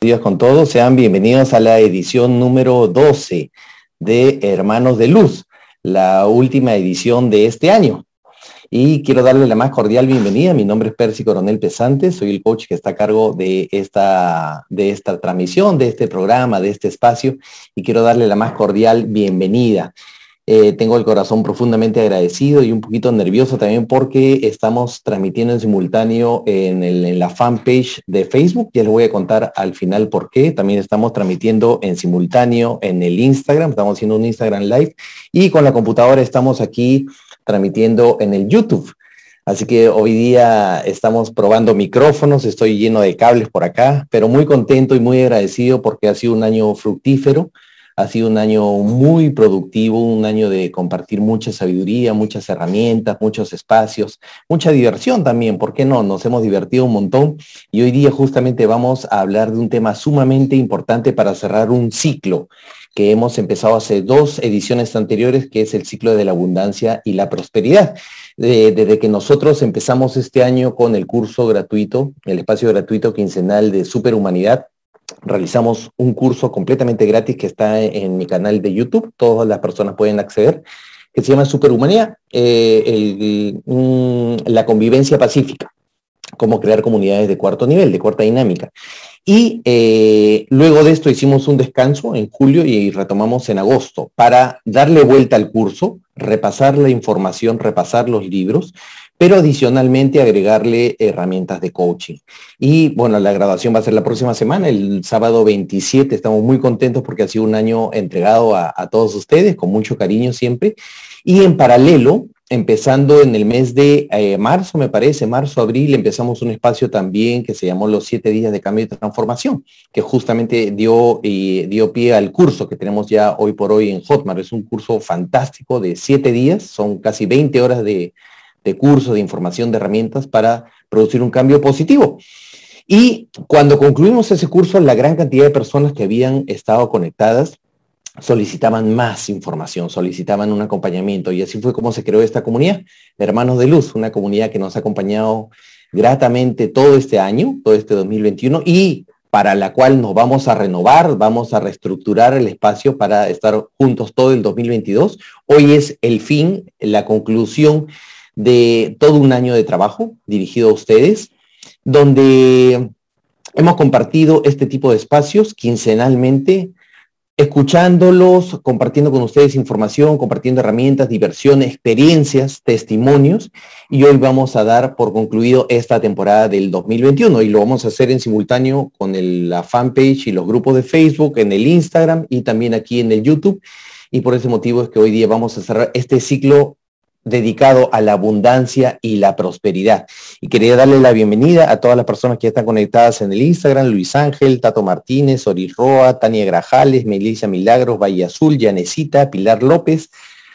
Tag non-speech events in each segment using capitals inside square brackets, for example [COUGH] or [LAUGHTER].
días con todos. Sean bienvenidos a la edición número 12 de Hermanos de Luz, la última edición de este año. Y quiero darle la más cordial bienvenida. Mi nombre es Percy Coronel Pesante, soy el coach que está a cargo de esta, de esta transmisión, de este programa, de este espacio, y quiero darle la más cordial bienvenida. Eh, tengo el corazón profundamente agradecido y un poquito nervioso también porque estamos transmitiendo en simultáneo en, la fanpage de Facebook. Ya les voy a contar al final por qué. También estamos transmitiendo en simultáneo en el Instagram. Estamos haciendo un Instagram Live y con la computadora estamos aquí transmitiendo en el YouTube. Así que hoy día estamos probando micrófonos, estoy lleno de cables por acá, pero muy contento y muy agradecido porque ha sido un año fructífero. Ha sido un año muy productivo, un año de compartir mucha sabiduría, muchas herramientas, muchos espacios, mucha diversión también, ¿por qué no? Nos hemos divertido un montón y hoy día justamente vamos a hablar de un tema sumamente importante para cerrar un ciclo que hemos empezado hace dos ediciones anteriores, que es el ciclo de la abundancia y la prosperidad. desde que nosotros empezamos este año con el curso gratuito, el espacio gratuito quincenal de Superhumanidad, realizamos un curso completamente gratis que está en mi canal de YouTube, todas las personas pueden acceder, que se llama Superhumanía, eh, la convivencia pacífica, cómo crear comunidades de cuarto nivel, de cuarta dinámica. Y eh, luego de esto hicimos un descanso en julio y retomamos en agosto para darle vuelta al curso, repasar la información, repasar los libros, pero adicionalmente agregarle herramientas de coaching. Y bueno, la graduación va a ser la próxima semana, el sábado 27. Estamos muy contentos porque ha sido un año entregado a, todos ustedes, con mucho cariño siempre. Y en paralelo, empezando en el mes de eh, marzo, me parece, marzo, abril, empezamos un espacio también que se llamó los siete días de cambio y transformación, que justamente dio, y dio pie al curso que tenemos ya hoy por hoy en Hotmart. Es un curso fantástico de siete días, son casi 20 horas de, de cursos, de información, de herramientas para producir un cambio positivo. Y cuando concluimos ese curso, la gran cantidad de personas que habían estado conectadas solicitaban más información, solicitaban un acompañamiento. Y así fue como se creó esta comunidad, Hermanos de Luz, una comunidad que nos ha acompañado gratamente todo este año, todo este 2021, y para la cual nos vamos a renovar, vamos a reestructurar el espacio para estar juntos todo el 2022. Hoy es el fin, la conclusión de todo un año de trabajo dirigido a ustedes, donde hemos compartido este tipo de espacios quincenalmente, escuchándolos, compartiendo con ustedes información, compartiendo herramientas, diversión, experiencias, testimonios. Y hoy vamos a dar por concluido esta temporada del 2021 y lo vamos a hacer en simultáneo con la fanpage y los grupos de Facebook, en el Instagram y también aquí en el YouTube. Y por ese motivo es que hoy día vamos a cerrar este ciclo dedicado a la abundancia y la prosperidad. Y quería darle la bienvenida a todas las personas que están conectadas en el Instagram, Luis Ángel, Tato Martínez, Oris Roa, Tania Grajales, Melissa Milagros, Valle Azul, Yanecita, Pilar López,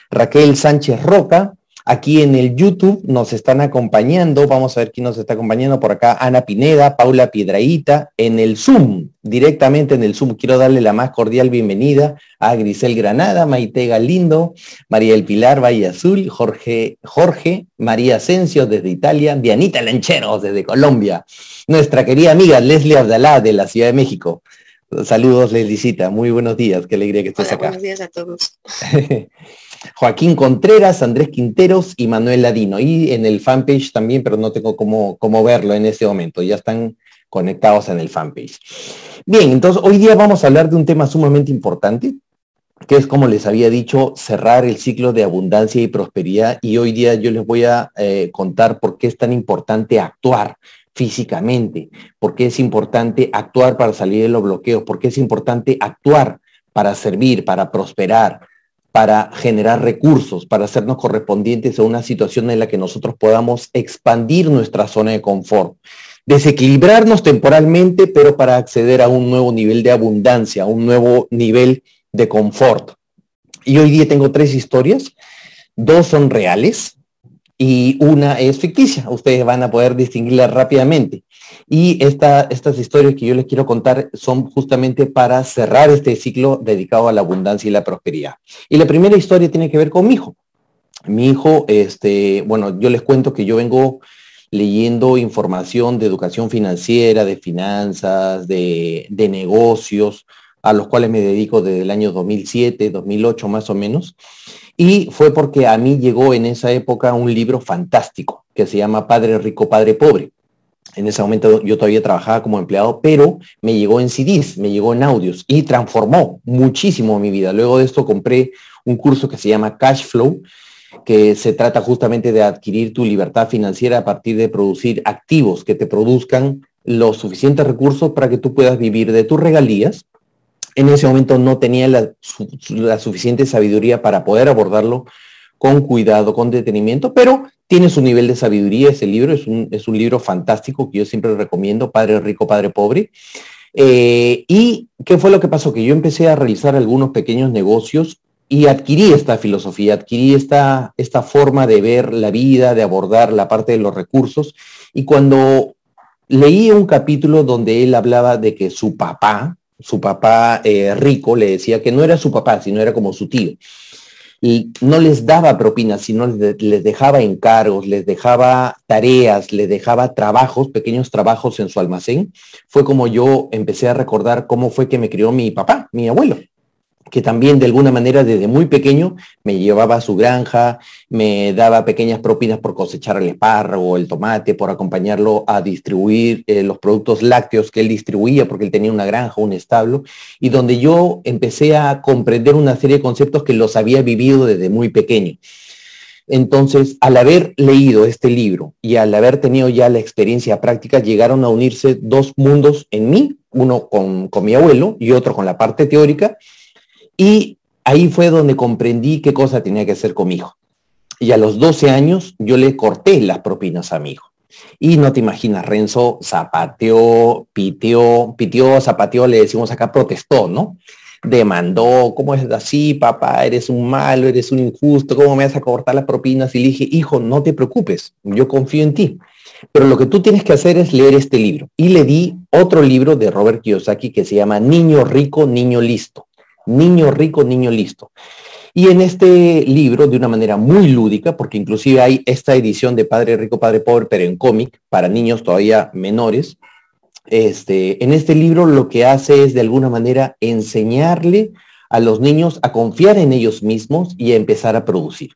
Raquel Sánchez Roca, Aquí en el YouTube nos están acompañando, vamos a ver quién nos está acompañando por acá, Ana Pineda, Paula Piedraíta, en el Zoom, directamente en el Zoom. Quiero darle la más cordial bienvenida a Grisel Granada, Maite Galindo, María El Pilar Valle Azul, Jorge, Jorge, María Asensio desde Italia, Dianita Lancheros desde Colombia, nuestra querida amiga Leslie Abdalá de la Ciudad de México. Saludos, Leslicita. Muy buenos días. Qué alegría que estés acá. Buenos días a todos. [LAUGHS] Joaquín Contreras, Andrés Quinteros y Manuel Ladino. Y en el fanpage también, pero no tengo cómo, cómo verlo en este momento. Ya están conectados en el fanpage. Bien, entonces hoy día vamos a hablar de un tema sumamente importante, que es, como les había dicho, cerrar el ciclo de abundancia y prosperidad. Y hoy día yo les voy a eh, contar por qué es tan importante actuar físicamente, por qué es importante actuar para salir de los bloqueos, por qué es importante actuar para servir, para prosperar, para generar recursos, para hacernos correspondientes a una situación en la que nosotros podamos expandir nuestra zona de confort, desequilibrarnos temporalmente, pero para acceder a un nuevo nivel de abundancia, a un nuevo nivel de confort. Y hoy día tengo tres historias, dos son reales y una es ficticia. Ustedes van a poder distinguirla rápidamente. Y estas historias que yo les quiero contar son justamente para cerrar este ciclo dedicado a la abundancia y la prosperidad. Y la primera historia tiene que ver con mi hijo. Mi hijo, este, bueno, yo les cuento que yo vengo leyendo información de educación financiera, de finanzas, de, de negocios, a los cuales me dedico desde el año 2007, 2008 más o menos. Y fue porque a mí llegó en esa época un libro fantástico que se llama Padre Rico, Padre Pobre. En ese momento yo todavía trabajaba como empleado, pero me llegó en CDs, me llegó en audios y transformó muchísimo mi vida. Luego de esto compré un curso que se llama Cash Flow, que se trata justamente de adquirir tu libertad financiera a partir de producir activos que te produzcan los suficientes recursos para que tú puedas vivir de tus regalías en ese momento no tenía la, suficiente sabiduría para poder abordarlo con cuidado, con detenimiento, pero tiene su nivel de sabiduría ese libro, es un, libro fantástico que yo siempre recomiendo, Padre Rico, Padre Pobre. Eh, ¿Y qué fue lo que pasó? Que yo empecé a realizar algunos pequeños negocios y adquirí esta filosofía, adquirí esta, esta forma de ver la vida, de abordar la parte de los recursos. Y cuando leí un capítulo donde él hablaba de que su papá, su papá eh, rico le decía que no era su papá, sino era como su tío. Y no les daba propinas, sino les, dejaba encargos, les dejaba tareas, les dejaba trabajos, pequeños trabajos en su almacén. Fue como yo empecé a recordar cómo fue que me crió mi papá, mi abuelo que también de alguna manera desde muy pequeño me llevaba a su granja, me daba pequeñas propinas por cosechar el espárrago, el tomate, por acompañarlo a distribuir eh, los productos lácteos que él distribuía porque él tenía una granja, un establo, y donde yo empecé a comprender una serie de conceptos que los había vivido desde muy pequeño. Entonces, al haber leído este libro y al haber tenido ya la experiencia práctica, llegaron a unirse dos mundos en mí, uno con, con mi abuelo y otro con la parte teórica, y ahí fue donde comprendí qué cosa tenía que hacer con mi hijo. Y a los 12 años yo le corté las propinas a mi hijo. Y no te imaginas, Renzo zapateó, pitió, pitió, zapateó, le decimos acá, protestó, ¿no? Demandó, ¿cómo es así, papá? Eres un malo, eres un injusto, ¿cómo me vas a cortar las propinas? Y le dije, hijo, no te preocupes, yo confío en ti. Pero lo que tú tienes que hacer es leer este libro. Y le di otro libro de Robert Kiyosaki que se llama Niño Rico, Niño Listo. Niño rico, niño listo. Y en este libro, de una manera muy lúdica, porque inclusive hay esta edición de Padre Rico, Padre Pobre, pero en cómic, para niños todavía menores, este, en este libro lo que hace es de alguna manera enseñarle a los niños a confiar en ellos mismos y a empezar a producir.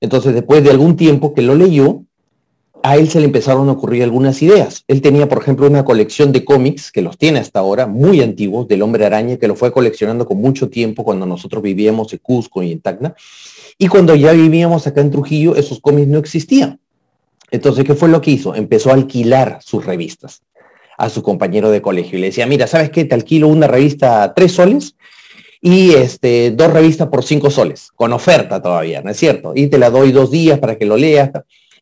Entonces, después de algún tiempo que lo leyó, a él se le empezaron a ocurrir algunas ideas. Él tenía, por ejemplo, una colección de cómics, que los tiene hasta ahora, muy antiguos, del hombre araña, que lo fue coleccionando con mucho tiempo cuando nosotros vivíamos en Cusco y en Tacna. Y cuando ya vivíamos acá en Trujillo, esos cómics no existían. Entonces, ¿qué fue lo que hizo? Empezó a alquilar sus revistas a su compañero de colegio y le decía, mira, ¿sabes qué? Te alquilo una revista a tres soles y este, dos revistas por cinco soles, con oferta todavía, ¿no es cierto? Y te la doy dos días para que lo leas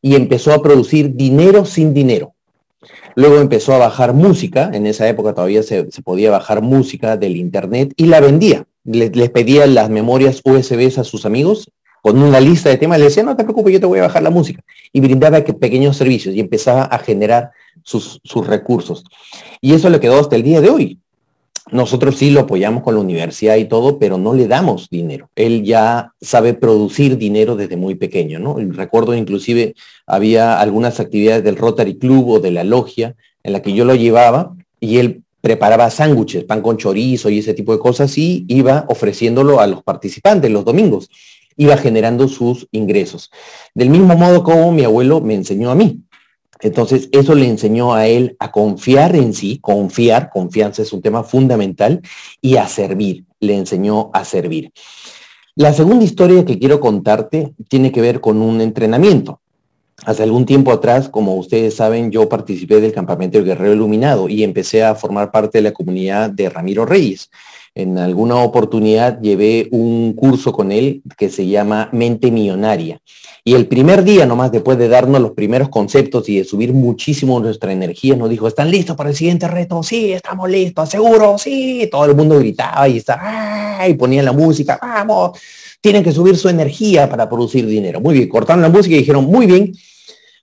y empezó a producir dinero sin dinero. Luego empezó a bajar música, en esa época todavía se, podía bajar música del internet y la vendía. Les, pedía las memorias USB a sus amigos con una lista de temas, le decía, no te preocupes, yo te voy a bajar la música. Y brindaba pequeños servicios y empezaba a generar sus, sus recursos. Y eso le quedó hasta el día de hoy. Nosotros sí lo apoyamos con la universidad y todo, pero no le damos dinero. Él ya sabe producir dinero desde muy pequeño, ¿no? recuerdo inclusive había algunas actividades del Rotary Club o de la logia en la que yo lo llevaba y él preparaba sándwiches, pan con chorizo y ese tipo de cosas y iba ofreciéndolo a los participantes los domingos. Iba generando sus ingresos. Del mismo modo como mi abuelo me enseñó a mí. Entonces, eso le enseñó a él a confiar en sí, confiar, confianza es un tema fundamental, y a servir, le enseñó a servir. La segunda historia que quiero contarte tiene que ver con un entrenamiento. Hace algún tiempo atrás, como ustedes saben, yo participé del campamento del Guerrero Iluminado y empecé a formar parte de la comunidad de Ramiro Reyes. En alguna oportunidad llevé un curso con él que se llama Mente Millonaria. Y el primer día, nomás después de darnos los primeros conceptos y de subir muchísimo nuestra energía, nos dijo, ¿están listos para el siguiente reto? Sí, estamos listos, seguro, sí. Todo el mundo gritaba y, estaba, y ponía la música, vamos, tienen que subir su energía para producir dinero. Muy bien, cortaron la música y dijeron, muy bien,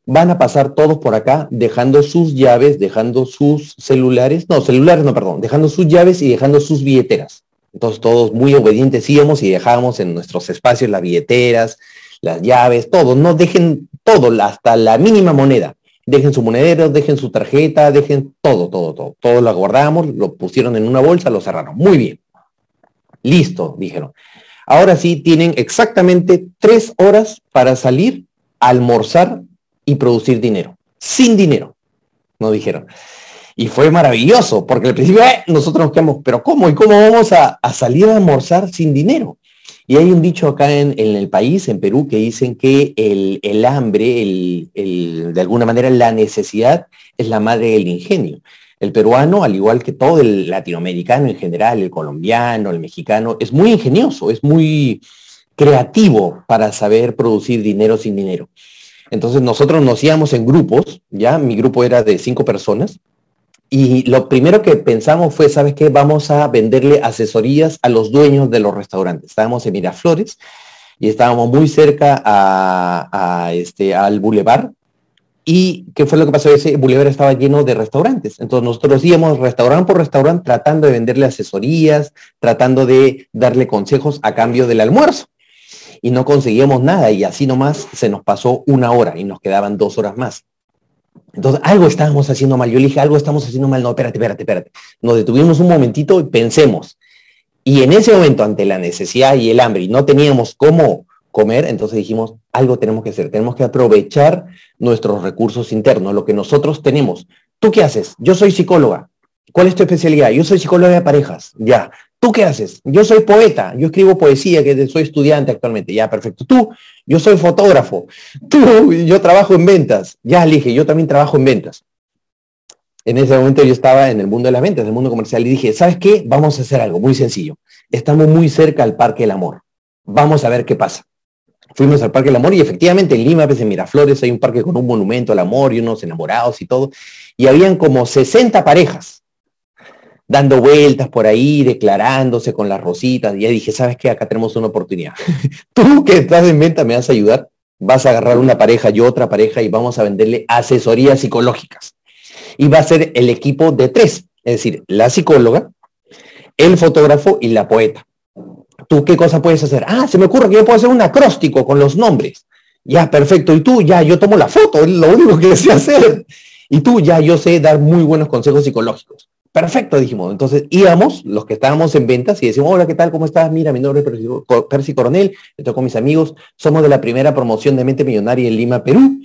van a pasar todos por acá dejando sus llaves, dejando sus celulares, no, celulares no, perdón, dejando sus llaves y dejando sus billeteras. Entonces todos muy obedientes íbamos y dejábamos en nuestros espacios las billeteras, las llaves, todo, no dejen todo, hasta la mínima moneda. dejen su monedero, dejen su tarjeta, dejen todo, todo, todo. Todo lo guardamos, lo pusieron en una bolsa, lo cerraron. Muy bien. Listo, dijeron. Ahora sí, tienen exactamente tres horas para salir, almorzar y producir dinero. Sin dinero, nos dijeron. Y fue maravilloso, porque al principio eh, nosotros nos quedamos, pero ¿cómo? ¿Y cómo vamos a, salir a almorzar sin dinero? Y hay un dicho acá en, el país, en Perú, que dicen que el, hambre, el, de alguna manera la necesidad, es la madre del ingenio. El peruano, al igual que todo el latinoamericano en general, el colombiano, el mexicano, es muy ingenioso, es muy creativo para saber producir dinero sin dinero. Entonces nosotros nos íbamos en grupos, ya mi grupo era de cinco personas, y lo primero que pensamos fue, ¿sabes qué? Vamos a venderle asesorías a los dueños de los restaurantes. Estábamos en Miraflores y estábamos muy cerca a, este, al bulevar. ¿Y qué fue lo que pasó? Ese bulevar estaba lleno de restaurantes. Entonces nosotros íbamos restaurante por restaurante tratando de venderle asesorías, tratando de darle consejos a cambio del almuerzo. Y no conseguíamos nada y así nomás se nos pasó una hora y nos quedaban dos horas más. Entonces, algo estábamos haciendo mal. Yo le dije, algo estamos haciendo mal. No, espérate, espérate, espérate. Nos detuvimos un momentito y pensemos. Y en ese momento, ante la necesidad y el hambre, y no teníamos cómo comer, entonces dijimos, algo tenemos que hacer. Tenemos que aprovechar nuestros recursos internos, lo que nosotros tenemos. ¿Tú qué haces? Yo soy psicóloga. ¿Cuál es tu especialidad? Yo soy psicóloga de parejas. Ya. ¿Tú qué haces? Yo soy poeta, yo escribo poesía, que soy estudiante actualmente. Ya, perfecto. Tú, yo soy fotógrafo. Tú, yo trabajo en ventas. Ya, dije, yo también trabajo en ventas. En ese momento yo estaba en el mundo de las ventas, en el mundo comercial, y dije, ¿sabes qué? Vamos a hacer algo muy sencillo. Estamos muy cerca al Parque del Amor. Vamos a ver qué pasa. Fuimos al Parque del Amor y efectivamente en Lima, pues en Miraflores, hay un parque con un monumento al amor y unos enamorados y todo. Y habían como 60 parejas dando vueltas por ahí, declarándose con las rositas. Y ya dije, ¿sabes qué? Acá tenemos una oportunidad. [LAUGHS] Tú que estás en venta me vas a ayudar. Vas a agarrar una pareja y otra pareja y vamos a venderle asesorías psicológicas. Y va a ser el equipo de tres, es decir, la psicóloga, el fotógrafo y la poeta. ¿Tú qué cosa puedes hacer? Ah, se me ocurre que yo puedo hacer un acróstico con los nombres. Ya, perfecto. Y tú, ya, yo tomo la foto, es lo único que sé hacer. Y tú, ya, yo sé dar muy buenos consejos psicológicos. Perfecto, dijimos. Entonces íbamos, los que estábamos en ventas, y decimos, hola, ¿qué tal? ¿Cómo estás? Mira, mi nombre es Percy Coronel, estoy con mis amigos, somos de la primera promoción de Mente Millonaria en Lima, Perú.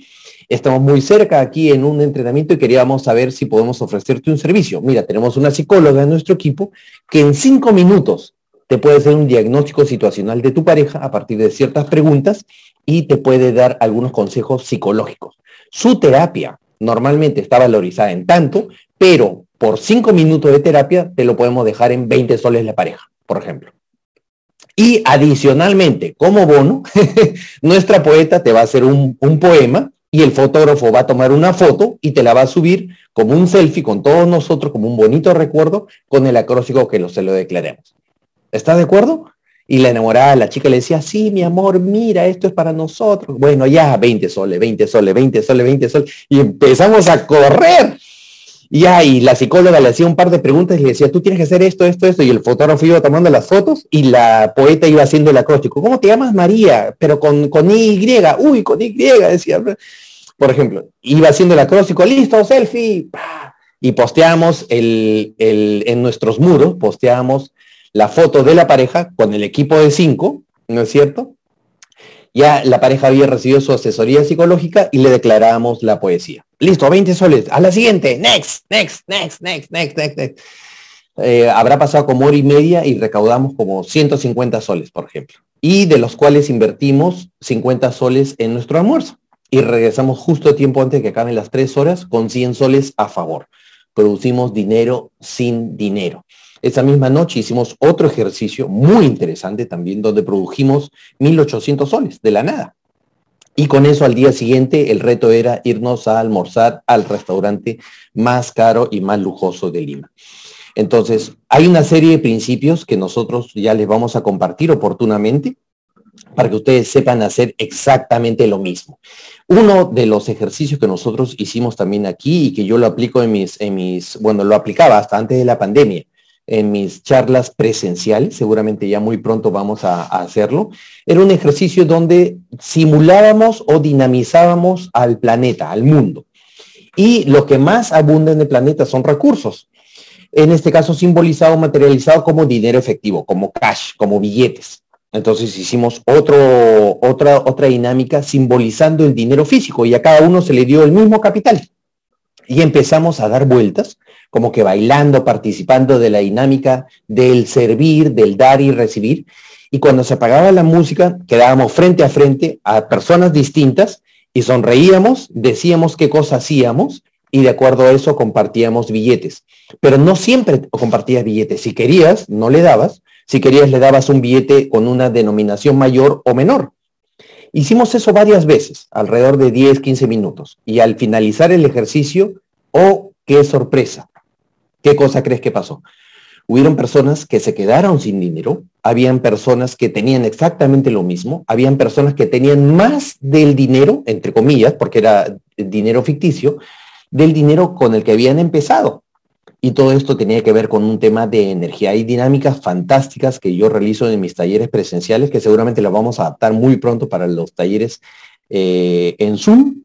Estamos muy cerca aquí en un entrenamiento y queríamos saber si podemos ofrecerte un servicio. Mira, tenemos una psicóloga en nuestro equipo que en cinco minutos te puede hacer un diagnóstico situacional de tu pareja a partir de ciertas preguntas y te puede dar algunos consejos psicológicos. Su terapia normalmente está valorizada en tanto, pero por cinco minutos de terapia te lo podemos dejar en 20 soles la pareja, por ejemplo. Y adicionalmente, como bono, [LAUGHS] nuestra poeta te va a hacer un, poema y el fotógrafo va a tomar una foto y te la va a subir como un selfie con todos nosotros, como un bonito recuerdo, con el acróstico que lo, se lo declaremos. ¿Estás de acuerdo? Y la enamorada, la chica le decía, sí, mi amor, mira, esto es para nosotros. Bueno, ya, 20 soles, 20 soles, 20 soles, 20 soles. Y empezamos a correr y ahí la psicóloga le hacía un par de preguntas y le decía, tú tienes que hacer esto, esto, esto, y el fotógrafo iba tomando las fotos y la poeta iba haciendo el acróstico. ¿Cómo te llamas María? Pero con, con Y, uy, con Y, decía. Por ejemplo, iba haciendo el acróstico, listo, selfie, y posteamos el, el, en nuestros muros, posteamos la foto de la pareja con el equipo de cinco, ¿no es cierto? Ya la pareja había recibido su asesoría psicológica y le declarábamos la poesía. Listo, 20 soles. A la siguiente. Next, next, next, next, next, next, next. Eh, habrá pasado como hora y media y recaudamos como 150 soles, por ejemplo. Y de los cuales invertimos 50 soles en nuestro almuerzo. Y regresamos justo tiempo antes de que acaben las tres horas con 100 soles a favor. Producimos dinero sin dinero. Esa misma noche hicimos otro ejercicio muy interesante también, donde produjimos 1.800 soles de la nada. Y con eso al día siguiente el reto era irnos a almorzar al restaurante más caro y más lujoso de Lima. Entonces, hay una serie de principios que nosotros ya les vamos a compartir oportunamente para que ustedes sepan hacer exactamente lo mismo. Uno de los ejercicios que nosotros hicimos también aquí y que yo lo aplico en mis, en mis, bueno, lo aplicaba hasta antes de la pandemia, en mis charlas presenciales, seguramente ya muy pronto vamos a, hacerlo, era un ejercicio donde simulábamos o dinamizábamos al planeta, al mundo. Y lo que más abunda en el planeta son recursos. En este caso simbolizado, materializado como dinero efectivo, como cash, como billetes. Entonces hicimos otro, otra, otra dinámica simbolizando el dinero físico y a cada uno se le dio el mismo capital. Y empezamos a dar vueltas, como que bailando, participando de la dinámica del servir, del dar y recibir. Y cuando se apagaba la música, quedábamos frente a frente a personas distintas y sonreíamos, decíamos qué cosa hacíamos y de acuerdo a eso compartíamos billetes. Pero no siempre compartías billetes. Si querías, no le dabas. Si querías, le dabas un billete con una denominación mayor o menor. Hicimos eso varias veces, alrededor de 10, 15 minutos. Y al finalizar el ejercicio, oh, qué sorpresa. ¿Qué cosa crees que pasó? Hubieron personas que se quedaron sin dinero, habían personas que tenían exactamente lo mismo, habían personas que tenían más del dinero, entre comillas, porque era dinero ficticio, del dinero con el que habían empezado. Y todo esto tenía que ver con un tema de energía y dinámicas fantásticas que yo realizo en mis talleres presenciales, que seguramente lo vamos a adaptar muy pronto para los talleres eh, en Zoom,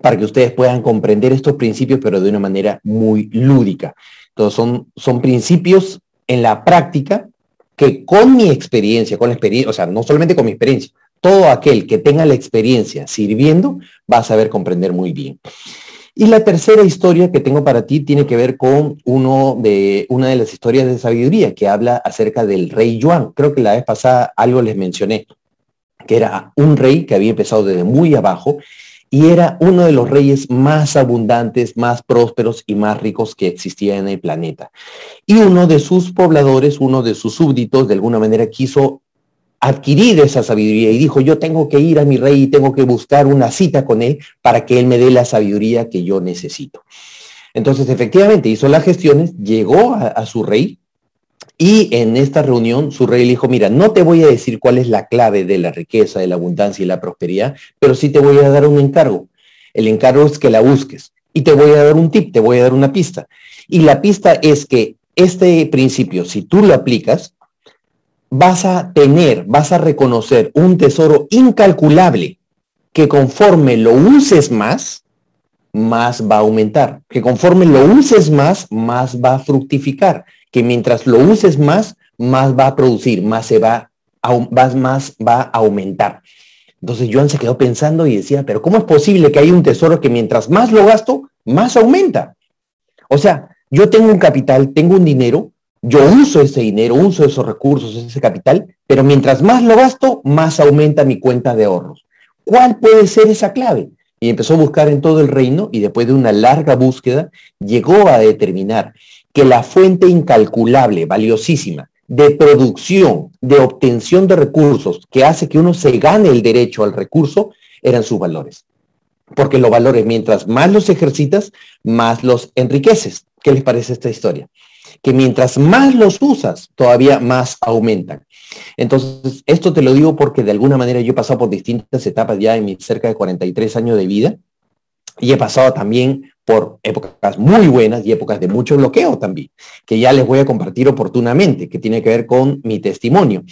para que ustedes puedan comprender estos principios, pero de una manera muy lúdica. Entonces son, son principios en la práctica que con mi experiencia, con la experiencia, o sea, no solamente con mi experiencia, todo aquel que tenga la experiencia sirviendo va a saber comprender muy bien. Y la tercera historia que tengo para ti tiene que ver con uno de, una de las historias de sabiduría que habla acerca del rey Yuan. Creo que la vez pasada algo les mencioné, que era un rey que había empezado desde muy abajo y era uno de los reyes más abundantes, más prósperos y más ricos que existía en el planeta. Y uno de sus pobladores, uno de sus súbditos, de alguna manera quiso adquirir esa sabiduría y dijo, yo tengo que ir a mi rey y tengo que buscar una cita con él para que él me dé la sabiduría que yo necesito. Entonces, efectivamente, hizo las gestiones, llegó a, a su rey, y en esta reunión su rey le dijo, mira, no te voy a decir cuál es la clave de la riqueza, de la abundancia y la prosperidad, pero sí te voy a dar un encargo. El encargo es que la busques. Y te voy a dar un tip, te voy a dar una pista. Y la pista es que este principio, si tú lo aplicas, vas a tener, vas a reconocer un tesoro incalculable que conforme lo uses más, más va a aumentar. Que conforme lo uses más, más va a fructificar que mientras lo uses más, más va a producir, más se va, a, más va a aumentar. Entonces Joan se quedó pensando y decía, pero ¿cómo es posible que hay un tesoro que mientras más lo gasto, más aumenta? O sea, yo tengo un capital, tengo un dinero, yo uso ese dinero, uso esos recursos, ese capital, pero mientras más lo gasto, más aumenta mi cuenta de ahorros. ¿Cuál puede ser esa clave? Y empezó a buscar en todo el reino y después de una larga búsqueda llegó a determinar que la fuente incalculable, valiosísima, de producción, de obtención de recursos, que hace que uno se gane el derecho al recurso, eran sus valores. Porque los valores, mientras más los ejercitas, más los enriqueces. ¿Qué les parece esta historia? Que mientras más los usas, todavía más aumentan. Entonces, esto te lo digo porque de alguna manera yo he pasado por distintas etapas ya en mis cerca de 43 años de vida y he pasado también por épocas muy buenas y épocas de mucho bloqueo también, que ya les voy a compartir oportunamente, que tiene que ver con mi testimonio.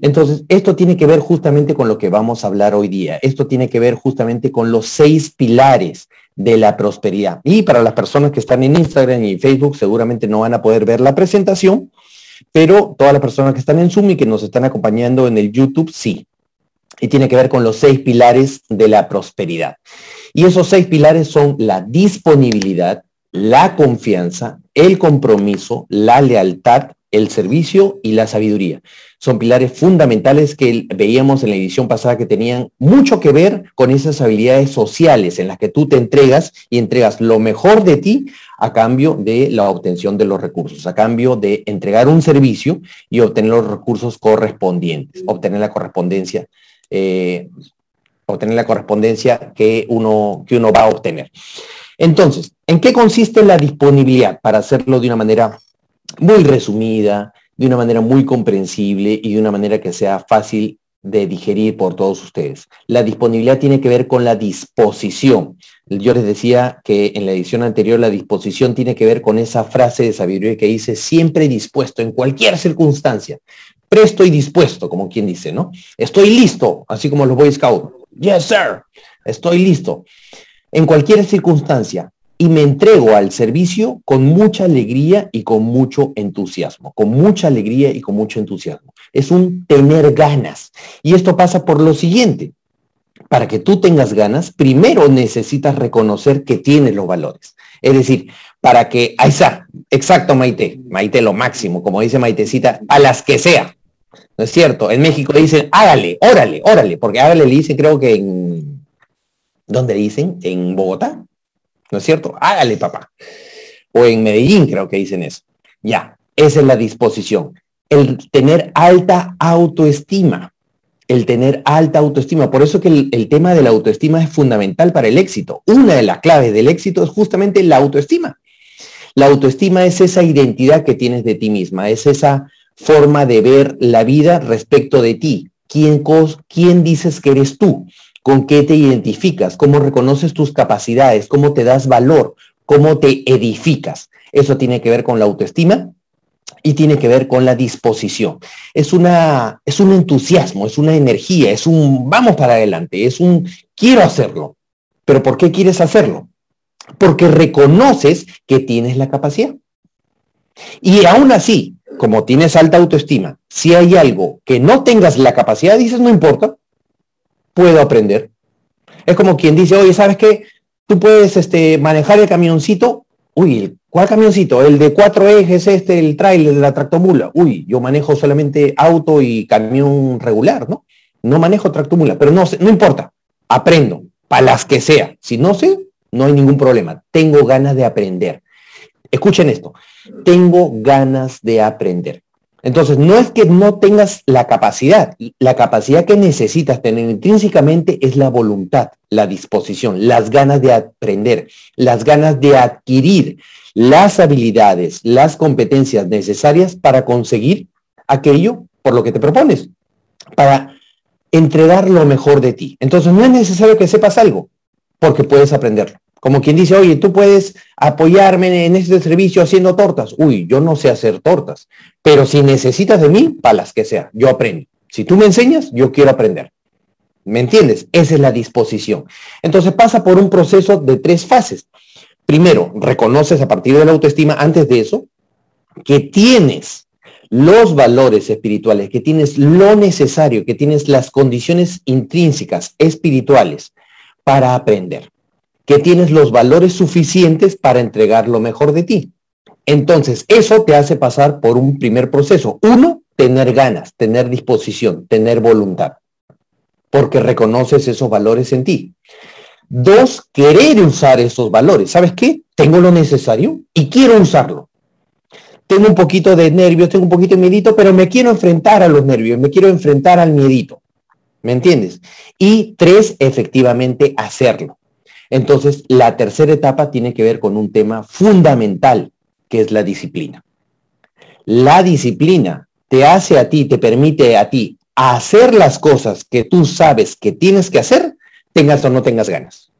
Entonces, esto tiene que ver justamente con lo que vamos a hablar hoy día. Esto tiene que ver justamente con los seis pilares de la prosperidad. Y para las personas que están en Instagram y Facebook, seguramente no van a poder ver la presentación, pero todas las personas que están en Zoom y que nos están acompañando en el YouTube, sí. Y tiene que ver con los seis pilares de la prosperidad. Y esos seis pilares son la disponibilidad, la confianza, el compromiso, la lealtad, el servicio y la sabiduría. Son pilares fundamentales que veíamos en la edición pasada que tenían mucho que ver con esas habilidades sociales en las que tú te entregas y entregas lo mejor de ti a cambio de la obtención de los recursos, a cambio de entregar un servicio y obtener los recursos correspondientes, obtener la correspondencia eh, obtener la correspondencia que uno, que uno va a obtener. Entonces, ¿en qué consiste la disponibilidad? Para hacerlo de una manera muy resumida, de una manera muy comprensible y de una manera que sea fácil de digerir por todos ustedes. La disponibilidad tiene que ver con la disposición. Yo les decía que en la edición anterior la disposición tiene que ver con esa frase de sabiduría que dice siempre dispuesto en cualquier circunstancia. Presto y dispuesto, como quien dice, ¿no? Estoy listo, así como los Boy Scouts. Yes, sir. Estoy listo. En cualquier circunstancia, y me entrego al servicio con mucha alegría y con mucho entusiasmo, con mucha alegría y con mucho entusiasmo. Es un tener ganas. Y esto pasa por lo siguiente. Para que tú tengas ganas, primero necesitas reconocer que tienes los valores. Es decir, para que, ahí está, exacto Maite, Maite lo máximo, como dice Maitecita, a las que sea. ¿No es cierto? En México dicen, hágale, órale, órale, porque hágale le dicen, creo que en, ¿dónde dicen? En Bogotá, ¿no es cierto? Hágale, papá. O en Medellín creo que dicen eso. Ya, esa es la disposición. El tener alta autoestima. El tener alta autoestima. Por eso que el, el, tema de la autoestima es fundamental para el éxito. Una de las claves del éxito es justamente la autoestima. La autoestima es esa identidad que tienes de ti misma, es esa forma de ver la vida respecto de ti. ¿Quién, quién dices que eres tú? Con qué te identificas, cómo reconoces tus capacidades, cómo te das valor, cómo te edificas. Eso tiene que ver con la autoestima y tiene que ver con la disposición. Es, una, es un entusiasmo, es una energía, es un vamos para adelante, es un quiero hacerlo. Pero ¿por qué quieres hacerlo? Porque reconoces que tienes la capacidad. Y aún así, como tienes alta autoestima, si hay algo que no tengas la capacidad, dices, no importa, puedo aprender. Es como quien dice, oye, ¿sabes qué? Tú puedes este, manejar el camioncito. Uy, ¿cuál camioncito? El de cuatro ejes, este, el trailer la tractomula. Uy, yo manejo solamente auto y camión regular, ¿no? No manejo tractomula, pero no, no importa. Aprendo, para las que sea. Si no sé, no hay ningún problema. Tengo ganas de aprender. Escuchen esto. Tengo ganas de aprender. Entonces, no es que no tengas la capacidad, la capacidad que necesitas tener intrínsecamente es la voluntad, la disposición, las ganas de aprender, las ganas de adquirir las habilidades, las competencias necesarias para conseguir aquello por lo que te propones, para entregar lo mejor de ti. Entonces, no es necesario que sepas algo, porque puedes aprenderlo. Como quien dice, oye, tú puedes apoyarme en este servicio haciendo tortas. Uy, yo no sé hacer tortas, pero si necesitas de mí, para las que sea, yo aprendo. Si tú me enseñas, yo quiero aprender. ¿Me entiendes? Esa es la disposición. Entonces pasa por un proceso de tres fases. Primero, reconoces a partir de la autoestima, antes de eso, que tienes los valores espirituales, que tienes lo necesario, que tienes las condiciones intrínsecas espirituales para aprender que tienes los valores suficientes para entregar lo mejor de ti. Entonces, eso te hace pasar por un primer proceso. Uno, tener ganas, tener disposición, tener voluntad, porque reconoces esos valores en ti. Dos, querer usar esos valores. ¿Sabes qué? Tengo lo necesario y quiero usarlo. Tengo un poquito de nervios, tengo un poquito de miedito, pero me quiero enfrentar a los nervios, me quiero enfrentar al miedito. ¿Me entiendes? Y tres, efectivamente hacerlo. Entonces, la tercera etapa tiene que ver con un tema fundamental, que es la disciplina. La disciplina te hace a ti, te permite a ti hacer las cosas que tú sabes que tienes que hacer, tengas o no tengas ganas.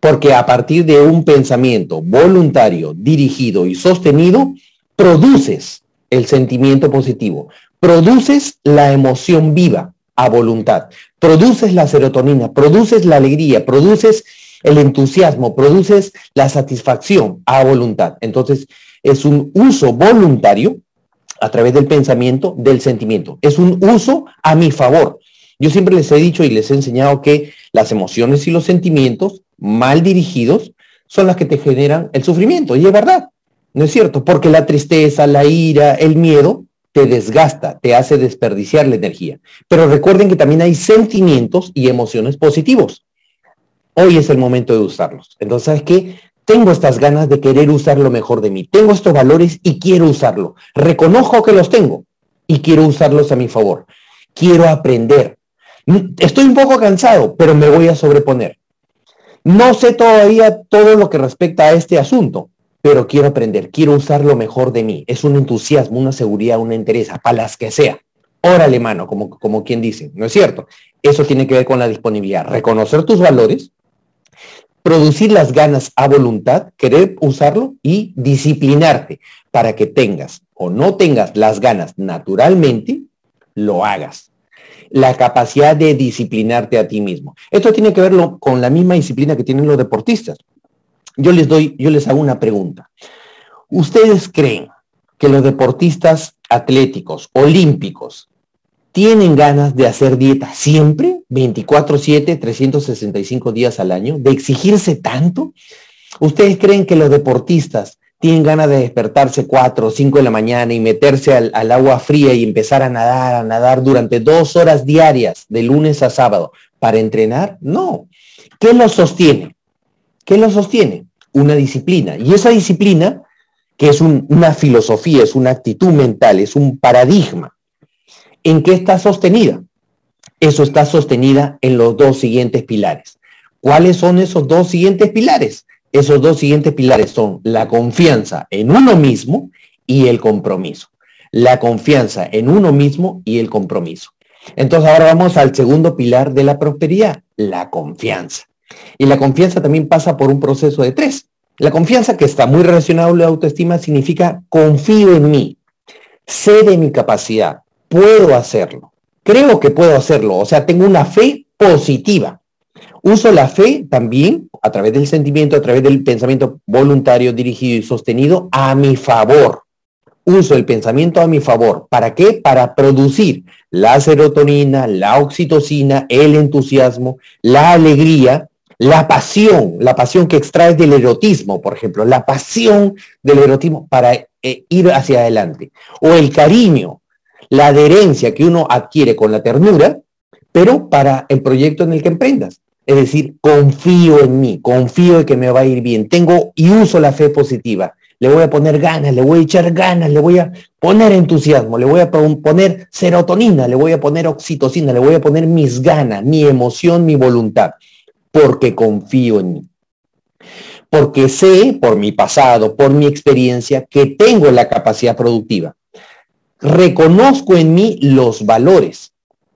Porque a partir de un pensamiento voluntario, dirigido y sostenido, produces el sentimiento positivo, produces la emoción viva a voluntad, produces la serotonina, produces la alegría, produces el entusiasmo, produces la satisfacción a voluntad. Entonces, es un uso voluntario a través del pensamiento, del sentimiento. Es un uso a mi favor. Yo siempre les he dicho y les he enseñado que las emociones y los sentimientos mal dirigidos son las que te generan el sufrimiento. Y es verdad, ¿no es cierto? Porque la tristeza, la ira, el miedo te desgasta, te hace desperdiciar la energía. Pero recuerden que también hay sentimientos y emociones positivos hoy es el momento de usarlos. Entonces, ¿sabes qué? Tengo estas ganas de querer usar lo mejor de mí. Tengo estos valores y quiero usarlo. Reconozco que los tengo y quiero usarlos a mi favor. Quiero aprender. Estoy un poco cansado, pero me voy a sobreponer. No sé todavía todo lo que respecta a este asunto, pero quiero aprender, quiero usar lo mejor de mí. Es un entusiasmo, una seguridad, una interés, para las que sea. Órale, mano, como, como quien dice, ¿no es cierto? Eso tiene que ver con la disponibilidad. Reconocer tus valores, producir las ganas a voluntad, querer usarlo y disciplinarte para que tengas o no tengas las ganas naturalmente, lo hagas. La capacidad de disciplinarte a ti mismo. Esto tiene que ver con la misma disciplina que tienen los deportistas. yo les doy, yo les hago una pregunta. ¿Ustedes creen que los deportistas atléticos, olímpicos, tienen ganas de hacer dieta siempre, 24/7, 365 días al año, de exigirse tanto? ¿Ustedes creen que los deportistas tienen ganas de despertarse 4 o 5 de la mañana y meterse al, agua fría y empezar a nadar, a nadar durante dos horas diarias, de lunes a sábado, para entrenar? No. ¿Qué los sostiene? ¿Qué los sostiene? Una disciplina. Y esa disciplina, que es un, una filosofía, es una actitud mental, es un paradigma, ¿en qué está sostenida? Eso está sostenida en los dos siguientes pilares. ¿Cuáles son esos dos siguientes pilares? Esos dos siguientes pilares son la confianza en uno mismo y el compromiso. La confianza en uno mismo y el compromiso. Entonces ahora vamos al segundo pilar de la prosperidad, la confianza. Y la confianza también pasa por un proceso de tres. La confianza que está muy relacionada a la autoestima significa confío en mí, sé de mi capacidad, puedo hacerlo, creo que puedo hacerlo, o sea, tengo una fe positiva. Uso la fe también a través del sentimiento, a través del pensamiento voluntario, dirigido y sostenido a mi favor. Uso el pensamiento a mi favor. ¿Para qué? Para producir la serotonina, la oxitocina, el entusiasmo, la alegría, la pasión, la pasión que extrae del erotismo, por ejemplo, la pasión del erotismo para eh, ir hacia adelante. O el cariño, la adherencia que uno adquiere con la ternura, pero para el proyecto en el que emprendas. Es decir, confío en mí, confío en que me va a ir bien. Tengo y uso la fe positiva. Le voy a poner ganas, le voy a echar ganas, le voy a poner entusiasmo, le voy a poner serotonina, le voy a poner oxitocina, le voy a poner mis ganas, mi emoción, mi voluntad, porque confío en mí. Porque sé, por mi pasado, por mi experiencia, que tengo la capacidad productiva. Reconozco en mí los valores